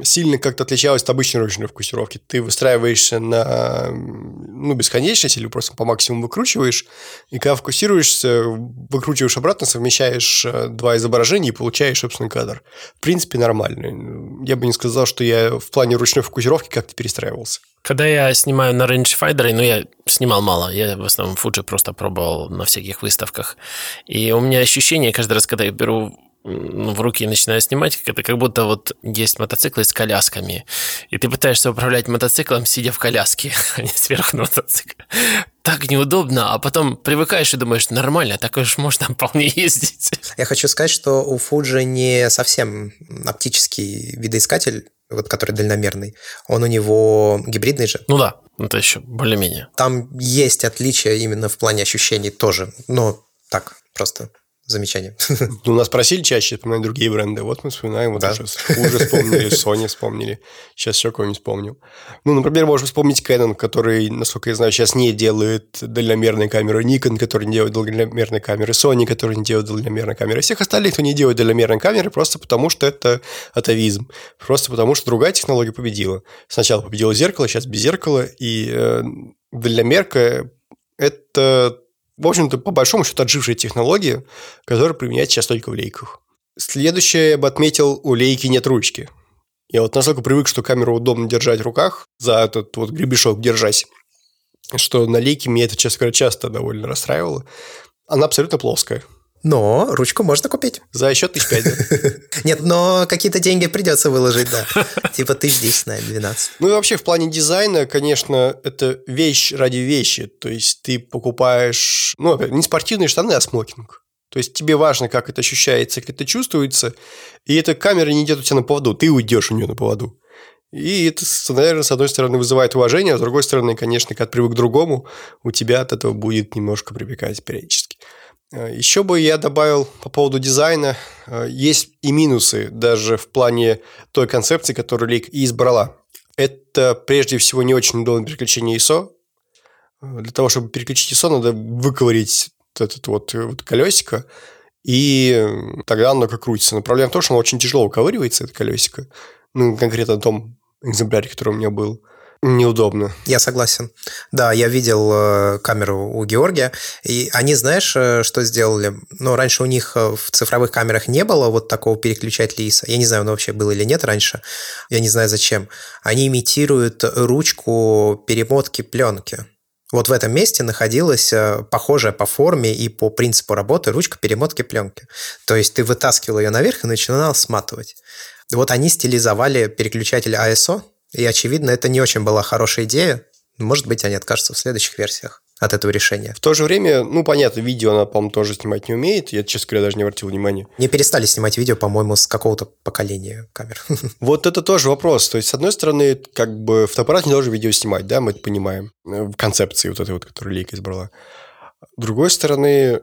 сильно как-то отличалась от обычной ручной фокусировки. Ты выстраиваешься на ну, бесконечность или просто по максимуму выкручиваешь, и когда фокусируешься, выкручиваешь обратно, совмещаешь э, два изображения и получаешь собственный кадр. В принципе, нормально. Я бы не сказал, что я в плане ручной фокусировки как-то перестраивался. Когда я снимаю на rangefinder, ну, я снимал мало, я в основном Fuji просто пробовал на всяких выставках. И у меня ощущение каждый раз, когда я беру в руки и начинаю снимать, это как будто вот есть мотоциклы с колясками, и ты пытаешься управлять мотоциклом, сидя в коляске, <laughs> а не сверху на мотоцикле. Так неудобно, а потом привыкаешь и думаешь, нормально, так уж можно вполне ездить. Я хочу сказать, что у Fuji не совсем оптический видоискатель, вот который дальномерный, он у него гибридный же. Ну да, это еще более-менее. Там есть отличия именно в плане ощущений тоже, но так, просто замечание. <laughs> Ну, нас просили чаще вспоминать другие бренды. Вот мы вспоминаем, вот да. уже, уже вспомнили, <laughs> Sony вспомнили. Сейчас еще кого-нибудь вспомним. Ну, например, можем вспомнить Canon, который, насколько я знаю, сейчас не делает дальномерные камеры. Nikon, который не делает дальномерные камеры. Sony, который не делает дальномерные камеры. Всех остальных, кто не делает дальномерные камеры, просто потому что это атовизм. Просто потому что другая технология победила. Сначала победило зеркало, сейчас без зеркала. И э, дальномерка – это в общем-то, по большому счету, отжившая технология, которая применяется сейчас только в лейках. Следующее я бы отметил, у лейки нет ручки. Я вот настолько привык, что камеру удобно держать в руках, за этот вот гребешок держась, что на лейке меня это, честно говоря, часто довольно расстраивало. Она абсолютно плоская. Но ручку можно купить. За счет тысяч пять? <laughs> Нет, но какие-то деньги придется выложить, да. Типа тысяч 10, наверное, 12. Ну и вообще в плане дизайна, конечно, это вещь ради вещи. То есть ты покупаешь, ну, не спортивные штаны, а смокинг. То есть тебе важно, как это ощущается, как это чувствуется, и эта камера не идет у тебя на поводу, ты уйдешь у нее на поводу. И это, наверное, с одной стороны вызывает уважение, а с другой стороны, конечно, когда привык к другому, у тебя от этого будет немножко припекать периодически. Э, Еще бы я добавил по поводу дизайна, э, есть и минусы даже в плане той концепции, которую Лик избрала. Это прежде всего не очень удобное переключение ISO. Э, для того, чтобы переключить ISO, надо выковырить этот вот, вот колесико, и тогда оно как крутится. Но проблема в том, что оно очень тяжело выковыривается, это колесико. Ну, конкретно на том экземпляре, который у меня был – неудобно. Я согласен. Да, я видел э, камеру у Георгия, и они, знаешь, э, что сделали? Ну, раньше у них э, в цифровых камерах не было вот такого переключателя ISO. Я не знаю, он вообще был или нет раньше. Я не знаю, зачем. Они имитируют ручку перемотки пленки. Вот в этом месте находилась похожая по форме и по принципу работы ручка перемотки пленки. То есть ты вытаскивал ее наверх и начинал сматывать. Вот они стилизовали переключатель ISO и, очевидно, это не очень была хорошая идея. Может быть, они откажутся в следующих версиях от этого решения. В то же время, ну, понятно, видео она, по-моему, тоже снимать не умеет. Я, честно говоря, даже не обратил внимания. Не перестали снимать видео, по-моему, с какого-то поколения камер. <laughs> Вот это тоже вопрос. То есть, с одной стороны, как бы фотоаппарат не должен видео снимать, да, мы это понимаем. Э, в концепции вот этой вот, которую Лейка избрала. С другой стороны,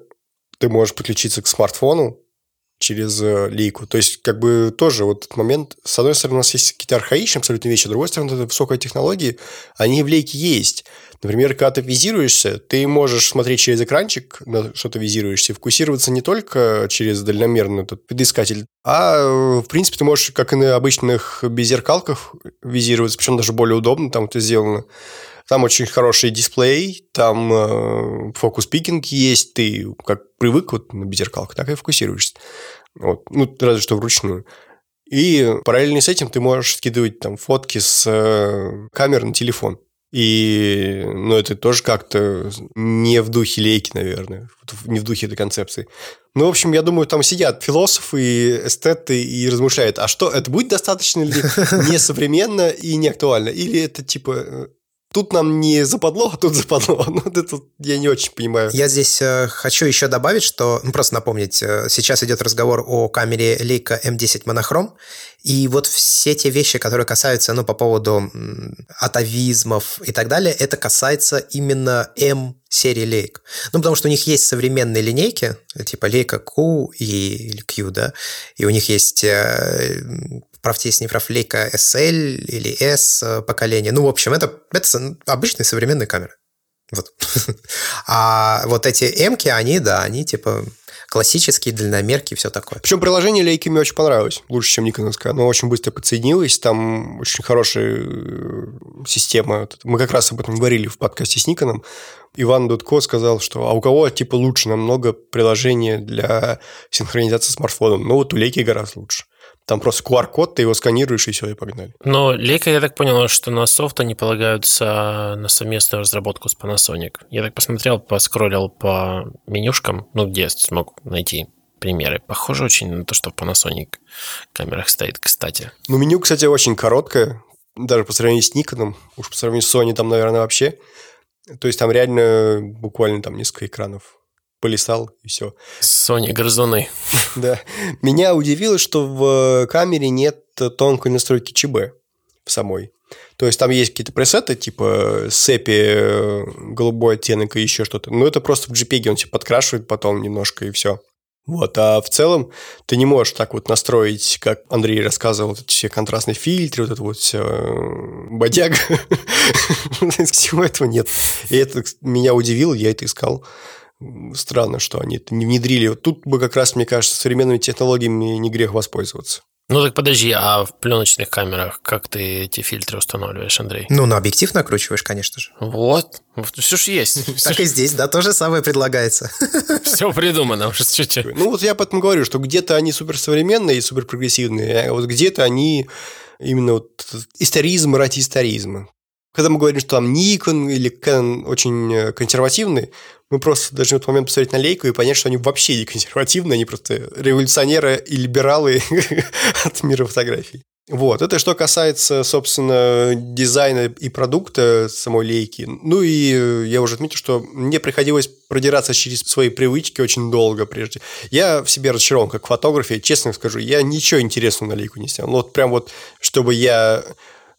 ты можешь подключиться к смартфону, через э, лейку. То есть, как бы тоже вот этот момент, с одной стороны, у нас есть какие-то архаичные абсолютно вещи, с другой стороны, это высокая технология, они в лейке есть. Например, когда ты визируешься, ты можешь смотреть через экранчик, на что ты визируешься, фокусироваться не только через дальномерный этот предыскатель, а, э, в принципе, ты можешь, как и на обычных беззеркалках, визироваться, причем даже более удобно там это сделано. Там очень хороший дисплей, там э, фокус-пикинг есть, ты как привык вот на беззеркалках, так и фокусируешься. Вот. Ну, разве что вручную. И параллельно с этим ты можешь скидывать там фотки с э, камер на телефон. И, ну, это тоже как-то не в духе лейки, наверное, не в духе этой концепции. Ну, в общем, я думаю, там сидят философы, эстеты и размышляют, а что, это будет достаточно ли <laughs> несовременно и не актуально? Или это, типа, э, Тут нам не западло, а тут западло. <laughs> Ну, это я не очень понимаю. Я здесь э, хочу еще добавить, что, ну, просто напомнить, э, сейчас идет разговор о камере Leica M10 монохром, и вот все те вещи, которые касаются, ну, по поводу атовизмов и так далее, это касается именно M серии лейк. Ну, потому что у них есть современные линейки, типа лейка Q и, Q, да, и у них есть э, правте есть не прав лейка SL или S поколение. Ну, в общем, это, это обычные современные камеры. Вот. <laughs> а вот эти M, они, да, они типа классические дальномерки и все такое. Причем приложение Leica мне очень понравилось, лучше, чем никоновское. Оно очень быстро подсоединилось, там очень хорошая э, система. Мы как раз об этом говорили в подкасте с Никоном. Иван Дудко сказал, что а у кого типа лучше намного приложение для синхронизации смартфоном? Ну вот у Leica гораздо лучше. Там просто QR-код, ты его сканируешь, и все, и погнали. Но Leica, я так понял, что на софт они полагаются на совместную разработку с Panasonic. Я так посмотрел, поскроллил по менюшкам, ну, где смог найти примеры. Похоже очень на то, что в Panasonic камерах стоит, кстати. Ну, меню, кстати, очень короткое, даже по сравнению с Nikon, уж по сравнению с Sony там, наверное, вообще. То есть там реально буквально там несколько экранов полисал и все. Sony грызуны. Да. Меня удивило, что в камере нет тонкой настройки ЧБ в самой. То есть там есть какие-то пресеты, типа сепи, голубой оттенок и еще что-то. Но это просто в JPEG он себе подкрашивает потом немножко и все. Вот, а в целом ты не можешь так вот настроить, как Андрей рассказывал, вот эти все контрастные фильтры, вот это вот все э, бодяга. <laughs> Всего этого нет. И это меня удивило, я это искал странно, что они это не внедрили. Тут бы как раз, мне кажется, современными технологиями не грех воспользоваться. Ну так подожди, а в пленочных камерах как ты эти фильтры устанавливаешь, Андрей? Ну, на объектив накручиваешь, конечно же. Вот, все же есть. <laughs> Так и здесь, да, то же самое предлагается. <laughs> Все придумано уже чуть-чуть. Ну вот я поэтому говорю, что где-то они суперсовременные и суперпрогрессивные, а вот где-то они именно вот историзм ради историзма. Когда мы говорим, что там Nikon или Canon очень э, консервативные, мы просто должны в этот момент посмотреть на лейку и понять, что они вообще не консервативные, они просто революционеры и либералы <laughs> от мира фотографий. Вот, это что касается, собственно, дизайна и продукта самой лейки. Ну и э, я уже отметил, что мне приходилось продираться через свои привычки очень долго прежде. Я в себе разочарован как фотографе, честно скажу, я ничего интересного на лейку не снял. Ну, вот прям вот, чтобы я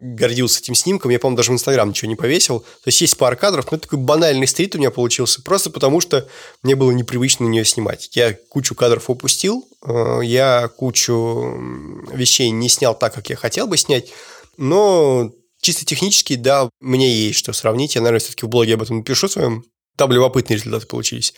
гордился этим снимком. Я, по-моему, даже в Инстаграм ничего не повесил. То есть, есть пара кадров, но такой банальный стрит у меня получился, просто потому что мне было непривычно на нее снимать. Я кучу кадров упустил, э, я кучу вещей не снял так, как я хотел бы снять, но чисто технически, да, мне есть что сравнить. Я, наверное, все-таки в блоге об этом напишу своем. Там любопытные результаты получились.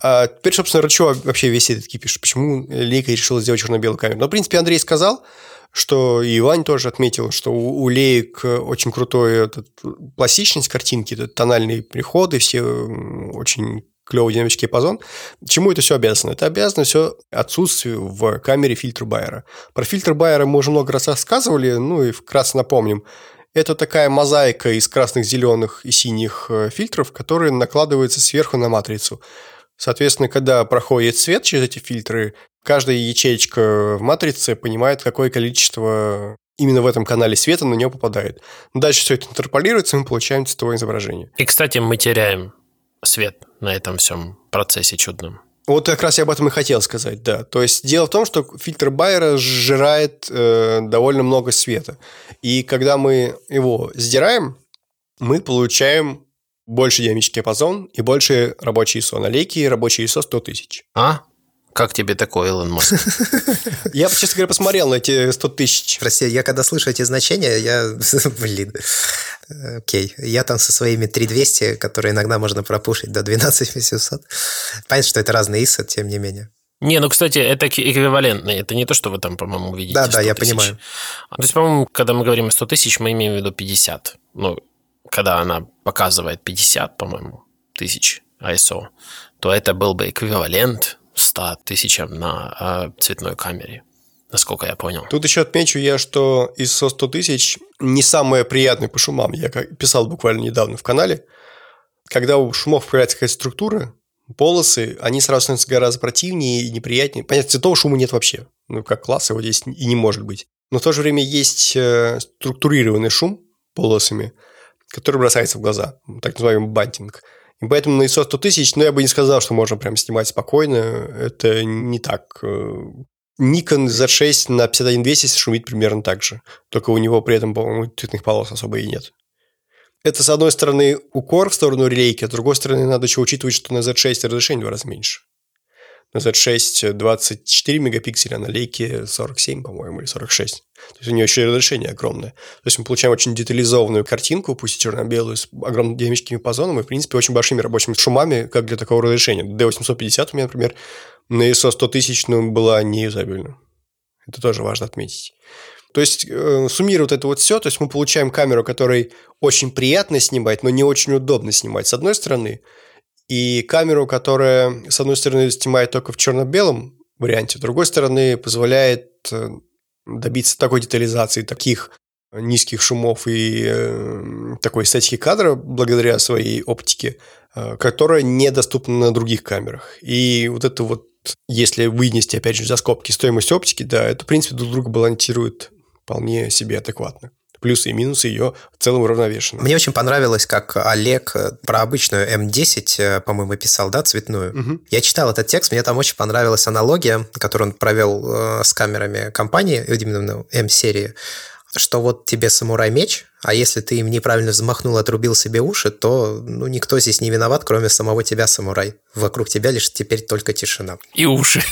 А теперь, собственно, Рычева вообще весь этот кипиш. Почему Лейка решила сделать черно-белую камеру? Но, в принципе, Андрей сказал, что и Ивань тоже отметил, что у, у Леек очень крутой этот, пластичность картинки, этот, тональные приходы, все очень клевый динамический диапазон. Чему это все обязано? Это обязано все отсутствию в камере фильтра Байера. Про фильтр Байера мы уже много раз рассказывали, ну и вкратце напомним. Это такая мозаика из красных, зеленых и синих э, фильтров, которые накладываются сверху на матрицу. Соответственно, когда проходит свет через эти фильтры, каждая ячеечка в матрице понимает, какое количество именно в этом канале света на нее попадает. Дальше все это интерполируется, и мы получаем цветовое изображение. И, кстати, мы теряем свет на этом всем процессе чудном. Вот как раз я об этом и хотел сказать, да. То есть дело в том, что фильтр Байера сжирает э, довольно много света. И когда мы его сдираем, мы получаем больше динамический диапазон и больше рабочий ISO. На лейке рабочий ISO 100 тысяч. А? Как тебе такой, Илон Маск? Я, честно говоря, посмотрел на эти 100 тысяч. Прости, я когда слышу эти значения, я... <laughs> Блин. Окей. Я там со своими 3200, которые иногда можно пропушить до 12800. Понятно, что это разные ISO, тем не менее. Не, ну, кстати, это эквивалентные. Это не то, что вы там, по-моему, видите. Да, да, я тысяч. понимаю. То есть, по-моему, когда мы говорим о 100 тысяч, мы имеем в виду 50. Ну, когда она показывает 50, по-моему, тысяч ISO, то это был бы эквивалент 100 тысячам на э, цветной камере насколько я понял. Тут еще отмечу я, что ISO 100 тысяч не самое приятное по шумам. Я писал буквально недавно в канале. Когда у шумов появляется какая-то структура, полосы, они сразу становятся гораздо противнее и неприятнее. Понятно, цветового шума нет вообще. Ну, как класс его здесь и не может быть. Но в то же время есть э, структурированный шум полосами – который бросается в глаза, так называемый бантинг. И поэтому на ISO 100 тысяч, ну, я бы не сказал, что можно прям снимать спокойно. Это не так. Nikon Z6 на 51200 шумит примерно так же. Только у него при этом, по-моему, цветных полос особо и нет. Это, с одной стороны, укор в сторону релейки, а с другой стороны, надо еще учитывать, что на Z6 разрешение в два раза меньше. На Z6 24 мегапикселя, а на лейке 47, по-моему, или 46. То есть у нее еще и разрешение огромное. То есть мы получаем очень детализованную картинку, пусть и черно-белую, с огромными динамическими позонами, и, в принципе, очень большими рабочими шумами, как для такого разрешения. D850 у меня, например, на ISO 100 тысяч ну, была неюзабельна. Это тоже важно отметить. То есть, э, суммируя вот это вот все, то есть мы получаем камеру, которой очень приятно снимать, но не очень удобно снимать, с одной стороны, и камеру, которая, с одной стороны, снимает только в черно-белом варианте, с другой стороны, позволяет э, добиться такой детализации, таких низких шумов и э, такой эстетики кадра благодаря своей оптике, э, которая недоступна на других камерах. И вот это вот, если вынести, опять же, за скобки стоимость оптики, да, это, в принципе, друг друга балансирует вполне себе адекватно плюсы и минусы ее в целом уравновешены. Мне очень понравилось, как Олег э, про обычную М10, э, по-моему, писал, да, цветную. Угу. Я читал этот текст, мне там очень понравилась аналогия, которую он провел э, с камерами компании, именно М-серии, что вот тебе самурай-меч, а если ты им неправильно взмахнул, отрубил себе уши, то ну, никто здесь не виноват, кроме самого тебя, самурай. Вокруг тебя лишь теперь только тишина. И уши.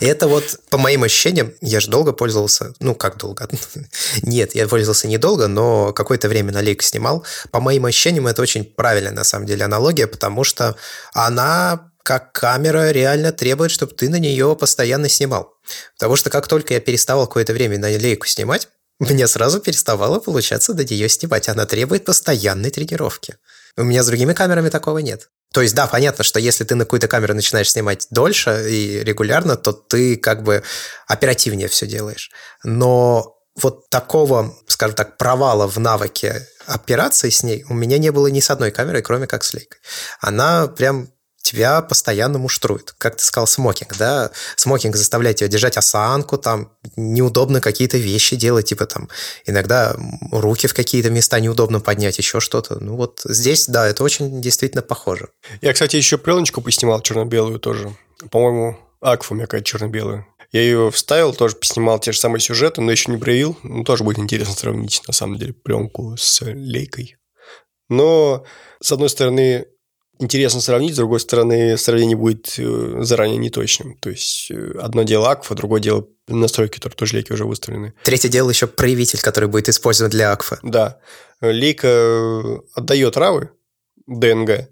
И это вот, по моим ощущениям, я же долго пользовался, ну, как долго? <laughs> Нет, я пользовался недолго, но какое-то время на лейку снимал. По моим ощущениям, это очень правильная, на самом деле, аналогия, потому что она как камера реально требует, чтобы ты на нее постоянно снимал. Потому что как только я переставал какое-то время на лейку снимать, <laughs> мне сразу переставало получаться до нее снимать. Она требует постоянной тренировки. У меня с другими камерами такого нет. То есть, да, понятно, что если ты на какую-то камеру начинаешь снимать дольше и регулярно, то ты как бы оперативнее все делаешь. Но вот такого, скажем так, провала в навыке операции с ней у меня не было ни с одной камерой, кроме как с лейкой. Она прям тебя постоянно муштрует. Как ты сказал, смокинг, да? Смокинг заставляет тебя держать осанку, там неудобно какие-то вещи делать, типа там иногда руки в какие-то места неудобно поднять, еще что-то. Ну вот здесь, да, это очень действительно похоже. Я, кстати, еще пленочку поснимал черно-белую тоже. По-моему, Акфу у меня какая-то черно-белая. Я ее вставил, тоже поснимал те же самые сюжеты, но еще не проявил. Ну, тоже будет интересно сравнить, на самом деле, пленку с лейкой. Но, с одной стороны, интересно сравнить, с другой стороны, сравнение будет э, заранее неточным. То есть, э, одно дело акфа, другое дело настройки, которые тоже лейки уже выставлены. Третье дело еще проявитель, который будет использован для акфа. Да. Лейка э, отдает равы, ДНГ,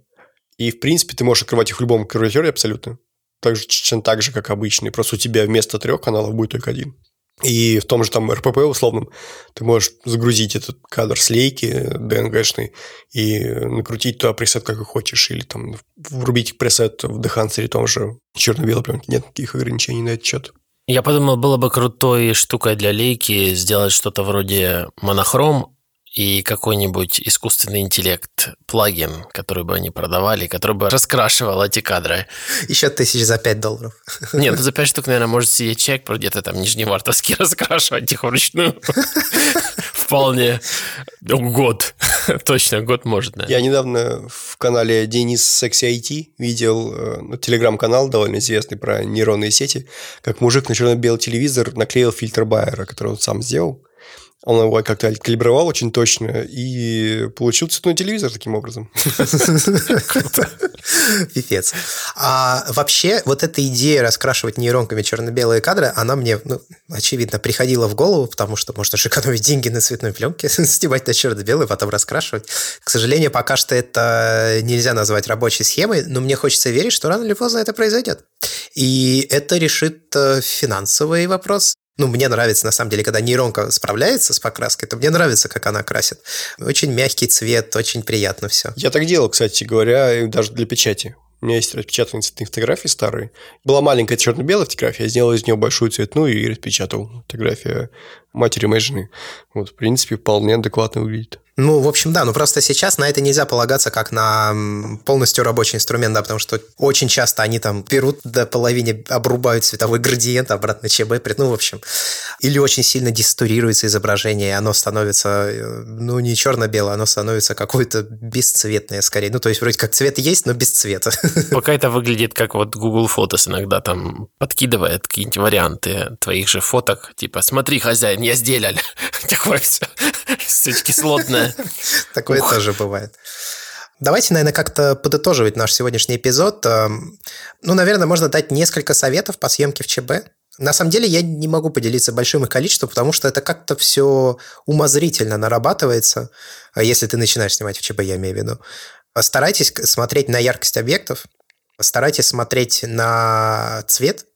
и, в принципе, ты можешь открывать их в любом конвертере абсолютно. Так же, так же, как обычный. Просто у тебя вместо трех каналов будет только один. И в том же там РПП условном ты можешь загрузить этот кадр с лейки DNG-шный и накрутить туда пресет, как и хочешь, или там врубить пресет в Дехансере том же черно-белой пленки. Нет никаких ограничений на этот счет. Я подумал, было бы крутой штукой для лейки сделать что-то вроде монохром, и какой-нибудь искусственный интеллект плагин, который бы они продавали, который бы раскрашивал эти кадры. Еще тысяч за 5 долларов. Нет, ну за 5 штук, наверное, может сидеть человек, где-то там нижневартовский <laughs> раскрашивать их вручную. <laughs> Вполне. Год. <laughs> Точно, год может, наверное. Я недавно в канале Денис Секси IT видел э, ну, телеграм-канал довольно известный про нейронные сети, как мужик на черно-белый телевизор наклеил фильтр Байера, который он сам сделал. Он его как-то калибровал очень точно и получил цветной телевизор таким образом. Пипец. А вообще, вот эта идея раскрашивать нейронками черно-белые кадры, она мне, ну, очевидно, приходила в голову, потому что можно же экономить деньги на цветной пленке, <laughs> снимать на черно-белый, потом раскрашивать. К сожалению, пока что это нельзя назвать рабочей схемой, но мне хочется верить, что рано или поздно это произойдет. И это решит э, финансовый вопрос ну, мне нравится, на самом деле, когда нейронка справляется с покраской, то мне нравится, как она красит. Очень мягкий цвет, очень приятно все. Я так делал, кстати говоря, даже для печати. У меня есть распечатанные цветные фотографии старые. Была маленькая черно-белая фотография, я сделал из нее большую цветную и распечатал. Фотография матери моей жены. Вот, в принципе, вполне адекватно выглядит. Ну, в общем, да, но просто сейчас на это нельзя полагаться как на полностью рабочий инструмент, да, потому что очень часто они там берут до половины, обрубают цветовой градиент, обратно ЧБ, ну, в общем, или очень сильно дистурируется изображение, и оно становится, э, ну, не черно-белое, оно становится какое-то бесцветное скорее. Ну, то есть вроде как цвет есть, но без цвета. <laughs> Пока это выглядит как вот Google Photos иногда там подкидывает какие-нибудь варианты твоих же фоток, типа, смотри, хозяин, я сделал. <laughs> Такое все, все кислотное. <laughs> Такое тоже бывает. Давайте, наверное, как-то подытоживать наш сегодняшний эпизод. Эм, ну, наверное, можно дать несколько советов по съемке в ЧБ. На самом деле я не могу поделиться большим их количеством, потому что это как-то все умозрительно нарабатывается, а если ты начинаешь снимать в ЧБ, я имею в виду. Старайтесь смотреть на яркость объектов, старайтесь смотреть на цвет,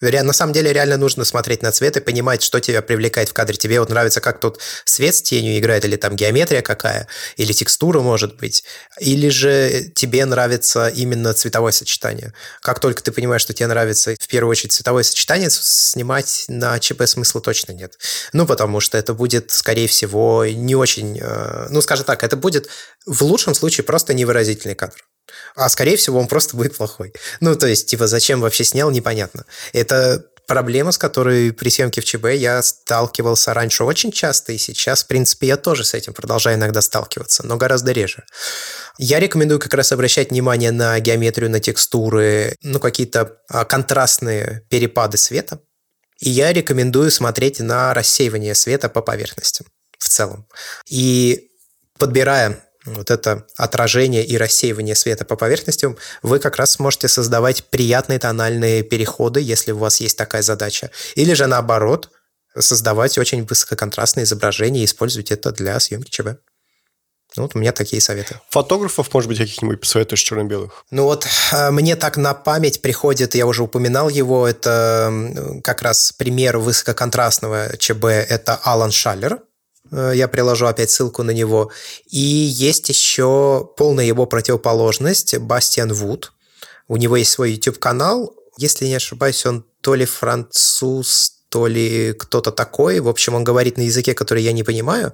на самом деле реально нужно смотреть на цвет и понимать, что тебя привлекает в кадре. Тебе вот нравится, как тут свет с тенью играет, или там геометрия какая, или текстура, может быть. Или же тебе нравится именно цветовое сочетание. Как только ты понимаешь, что тебе нравится в первую очередь цветовое сочетание, снимать на ЧП смысла точно нет. Ну, потому что это будет, скорее всего, не очень... Э, ну, скажем так, это будет в лучшем случае просто невыразительный кадр. А скорее всего, он просто будет плохой. Ну, то есть, типа, зачем вообще снял, непонятно. Это проблема, с которой при съемке в ЧБ я сталкивался раньше очень часто, и сейчас, в принципе, я тоже с этим продолжаю иногда сталкиваться, но гораздо реже. Я рекомендую как раз обращать внимание на геометрию, на текстуры, ну, какие-то а, контрастные перепады света. И я рекомендую смотреть на рассеивание света по поверхностям в целом. И подбирая вот это отражение и рассеивание света по поверхностям, вы как раз сможете создавать приятные тональные переходы, если у вас есть такая задача. Или же наоборот, создавать очень высококонтрастные изображения и использовать это для съемки ЧБ. Ну, вот у меня такие советы. Фотографов, может быть, каких-нибудь посоветуешь черно-белых? Ну вот э, мне так на память приходит, я уже упоминал его, это как раз пример высококонтрастного ЧБ, это Алан Шаллер, я приложу опять ссылку на него. И есть еще полная его противоположность, Бастиан Вуд. У него есть свой YouTube-канал. Если не ошибаюсь, он то ли француз, то ли кто-то такой. В общем, он говорит на языке, который я не понимаю.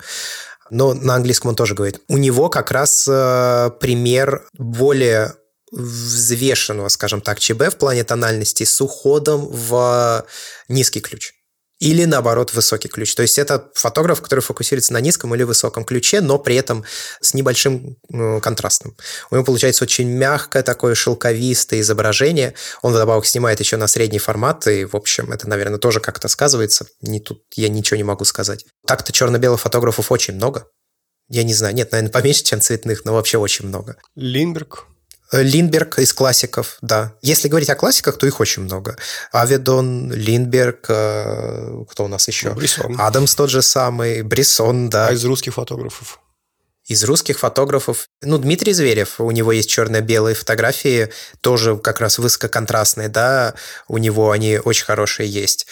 Но на английском он тоже говорит. У него как раз э, пример более взвешенного, скажем так, ЧБ в плане тональности с уходом в низкий ключ. Или, наоборот, высокий ключ. То есть это фотограф, который фокусируется на низком или высоком ключе, но при этом с небольшим э, контрастом. У него получается очень мягкое такое шелковистое изображение. Он вдобавок снимает еще на средний формат, и, в общем, это, наверное, тоже как-то сказывается. Не тут я ничего не могу сказать. Так-то черно-белых фотографов очень много. Я не знаю, нет, наверное, поменьше, чем цветных, но вообще очень много. Линдберг? Э, Линдберг из классиков, да. Если говорить о классиках, то их очень много. Авидон, Линдберг, э, кто у нас еще? Брисон. Адамс тот же самый, Брисон, да. А из русских фотографов? Из русских фотографов, ну, Дмитрий Зверев, у него есть черно-белые фотографии, тоже как раз высококонтрастные, да, у него они очень хорошие есть.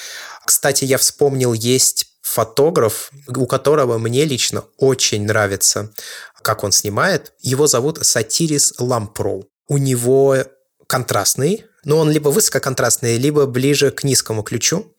Кстати, я вспомнил, есть фотограф, у которого мне лично очень нравится как он снимает. Его зовут Сатирис Лампроу. У него контрастный, но он либо высококонтрастный, либо ближе к низкому ключу.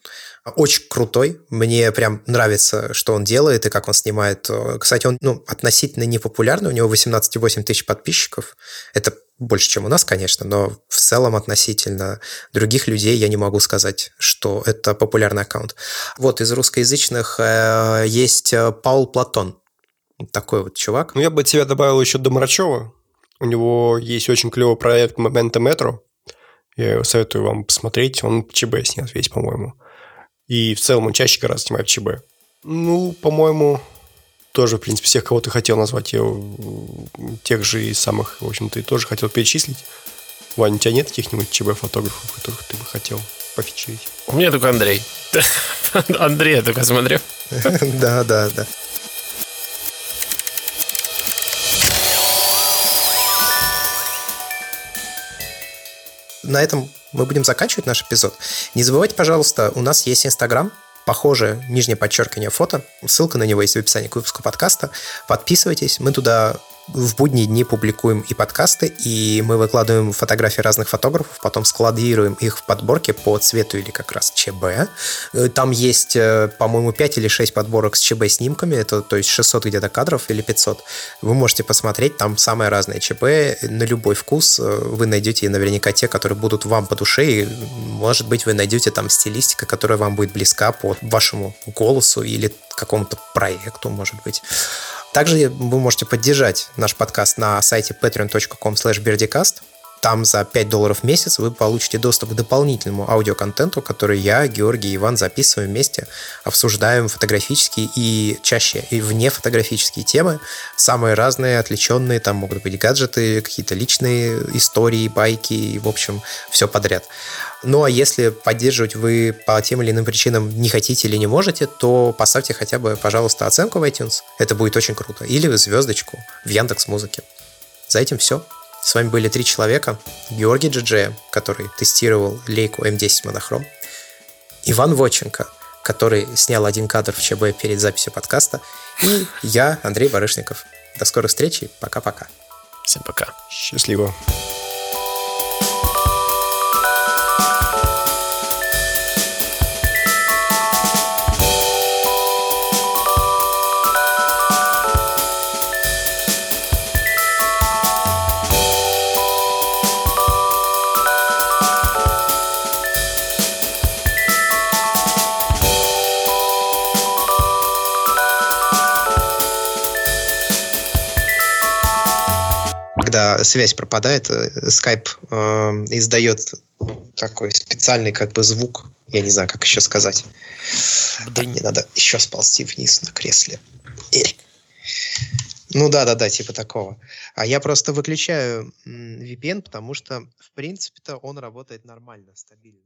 Очень крутой. Мне прям нравится, что он делает и как он снимает. Кстати, он ну, относительно непопулярный. У него 18,8 тысяч подписчиков. Это больше, чем у нас, конечно, но в целом относительно других людей я не могу сказать, что это популярный аккаунт. Вот из русскоязычных э, есть э, Паул Платон. Такой вот чувак. Ну, я бы от себя добавил еще Домрачева. У него есть очень клевый проект «Момента метро». Я его советую вам посмотреть. Он ЧБ снят весь, по-моему. И в целом он чаще гораздо снимает ЧБ. Ну, по-моему, тоже, в принципе, всех, кого ты хотел назвать, я тех же и самых, в общем-то, и тоже хотел перечислить. Ваня, у тебя нет каких-нибудь ЧБ-фотографов, которых ты бы хотел пофичерить? У меня только Андрей. <laughs> Андрей я только смотрю. <laughs> Да, да, да. на этом мы будем заканчивать наш эпизод. Не забывайте, пожалуйста, у нас есть Инстаграм, похоже, нижнее подчеркивание фото. Ссылка на него есть в описании к выпуску подкаста. Подписывайтесь, мы туда в будние дни публикуем и подкасты, и мы выкладываем фотографии разных фотографов, потом складируем их в подборке по цвету или как раз ЧБ. Э, там есть, э, по-моему, 5 или 6 подборок с ЧБ снимками, это то есть 600 где-то кадров или 500. Вы можете посмотреть, там самое разное ЧБ, на любой вкус э, вы найдете наверняка те, которые будут вам по душе, и, может быть, вы найдете там стилистика, которая вам будет близка по вашему голосу или какому-то проекту, может быть. Также вы можете поддержать наш подкаст на сайте patreon.com slash там за 5 долларов в месяц вы получите доступ к дополнительному аудиоконтенту, который я, Георгий и Иван записываем вместе, обсуждаем фотографические и чаще и вне фотографические темы, самые разные, отвлеченные, там могут быть гаджеты, какие-то личные истории, байки, в общем, все подряд. Ну а если поддерживать вы по тем или иным причинам не хотите или не можете, то поставьте хотя бы, пожалуйста, оценку в iTunes. Это будет очень круто. Или звездочку в Яндекс Музыке. За этим все. С вами были три человека. Георгий Джиджея, который тестировал лейку М10 монохром. Иван Воченко, который снял один кадр в ЧБ перед записью подкаста. И я, Андрей Барышников. До скорых встреч и пока-пока. Всем пока. Счастливо. Когда связь пропадает, э, Skype э, издает такой специальный как бы звук. Я не знаю, как еще сказать. Так, мне надо еще сползти вниз на кресле. Эрик. Ну да, да, да, типа такого. А я просто выключаю VPN, потому что, в принципе-то, он работает нормально, стабильно.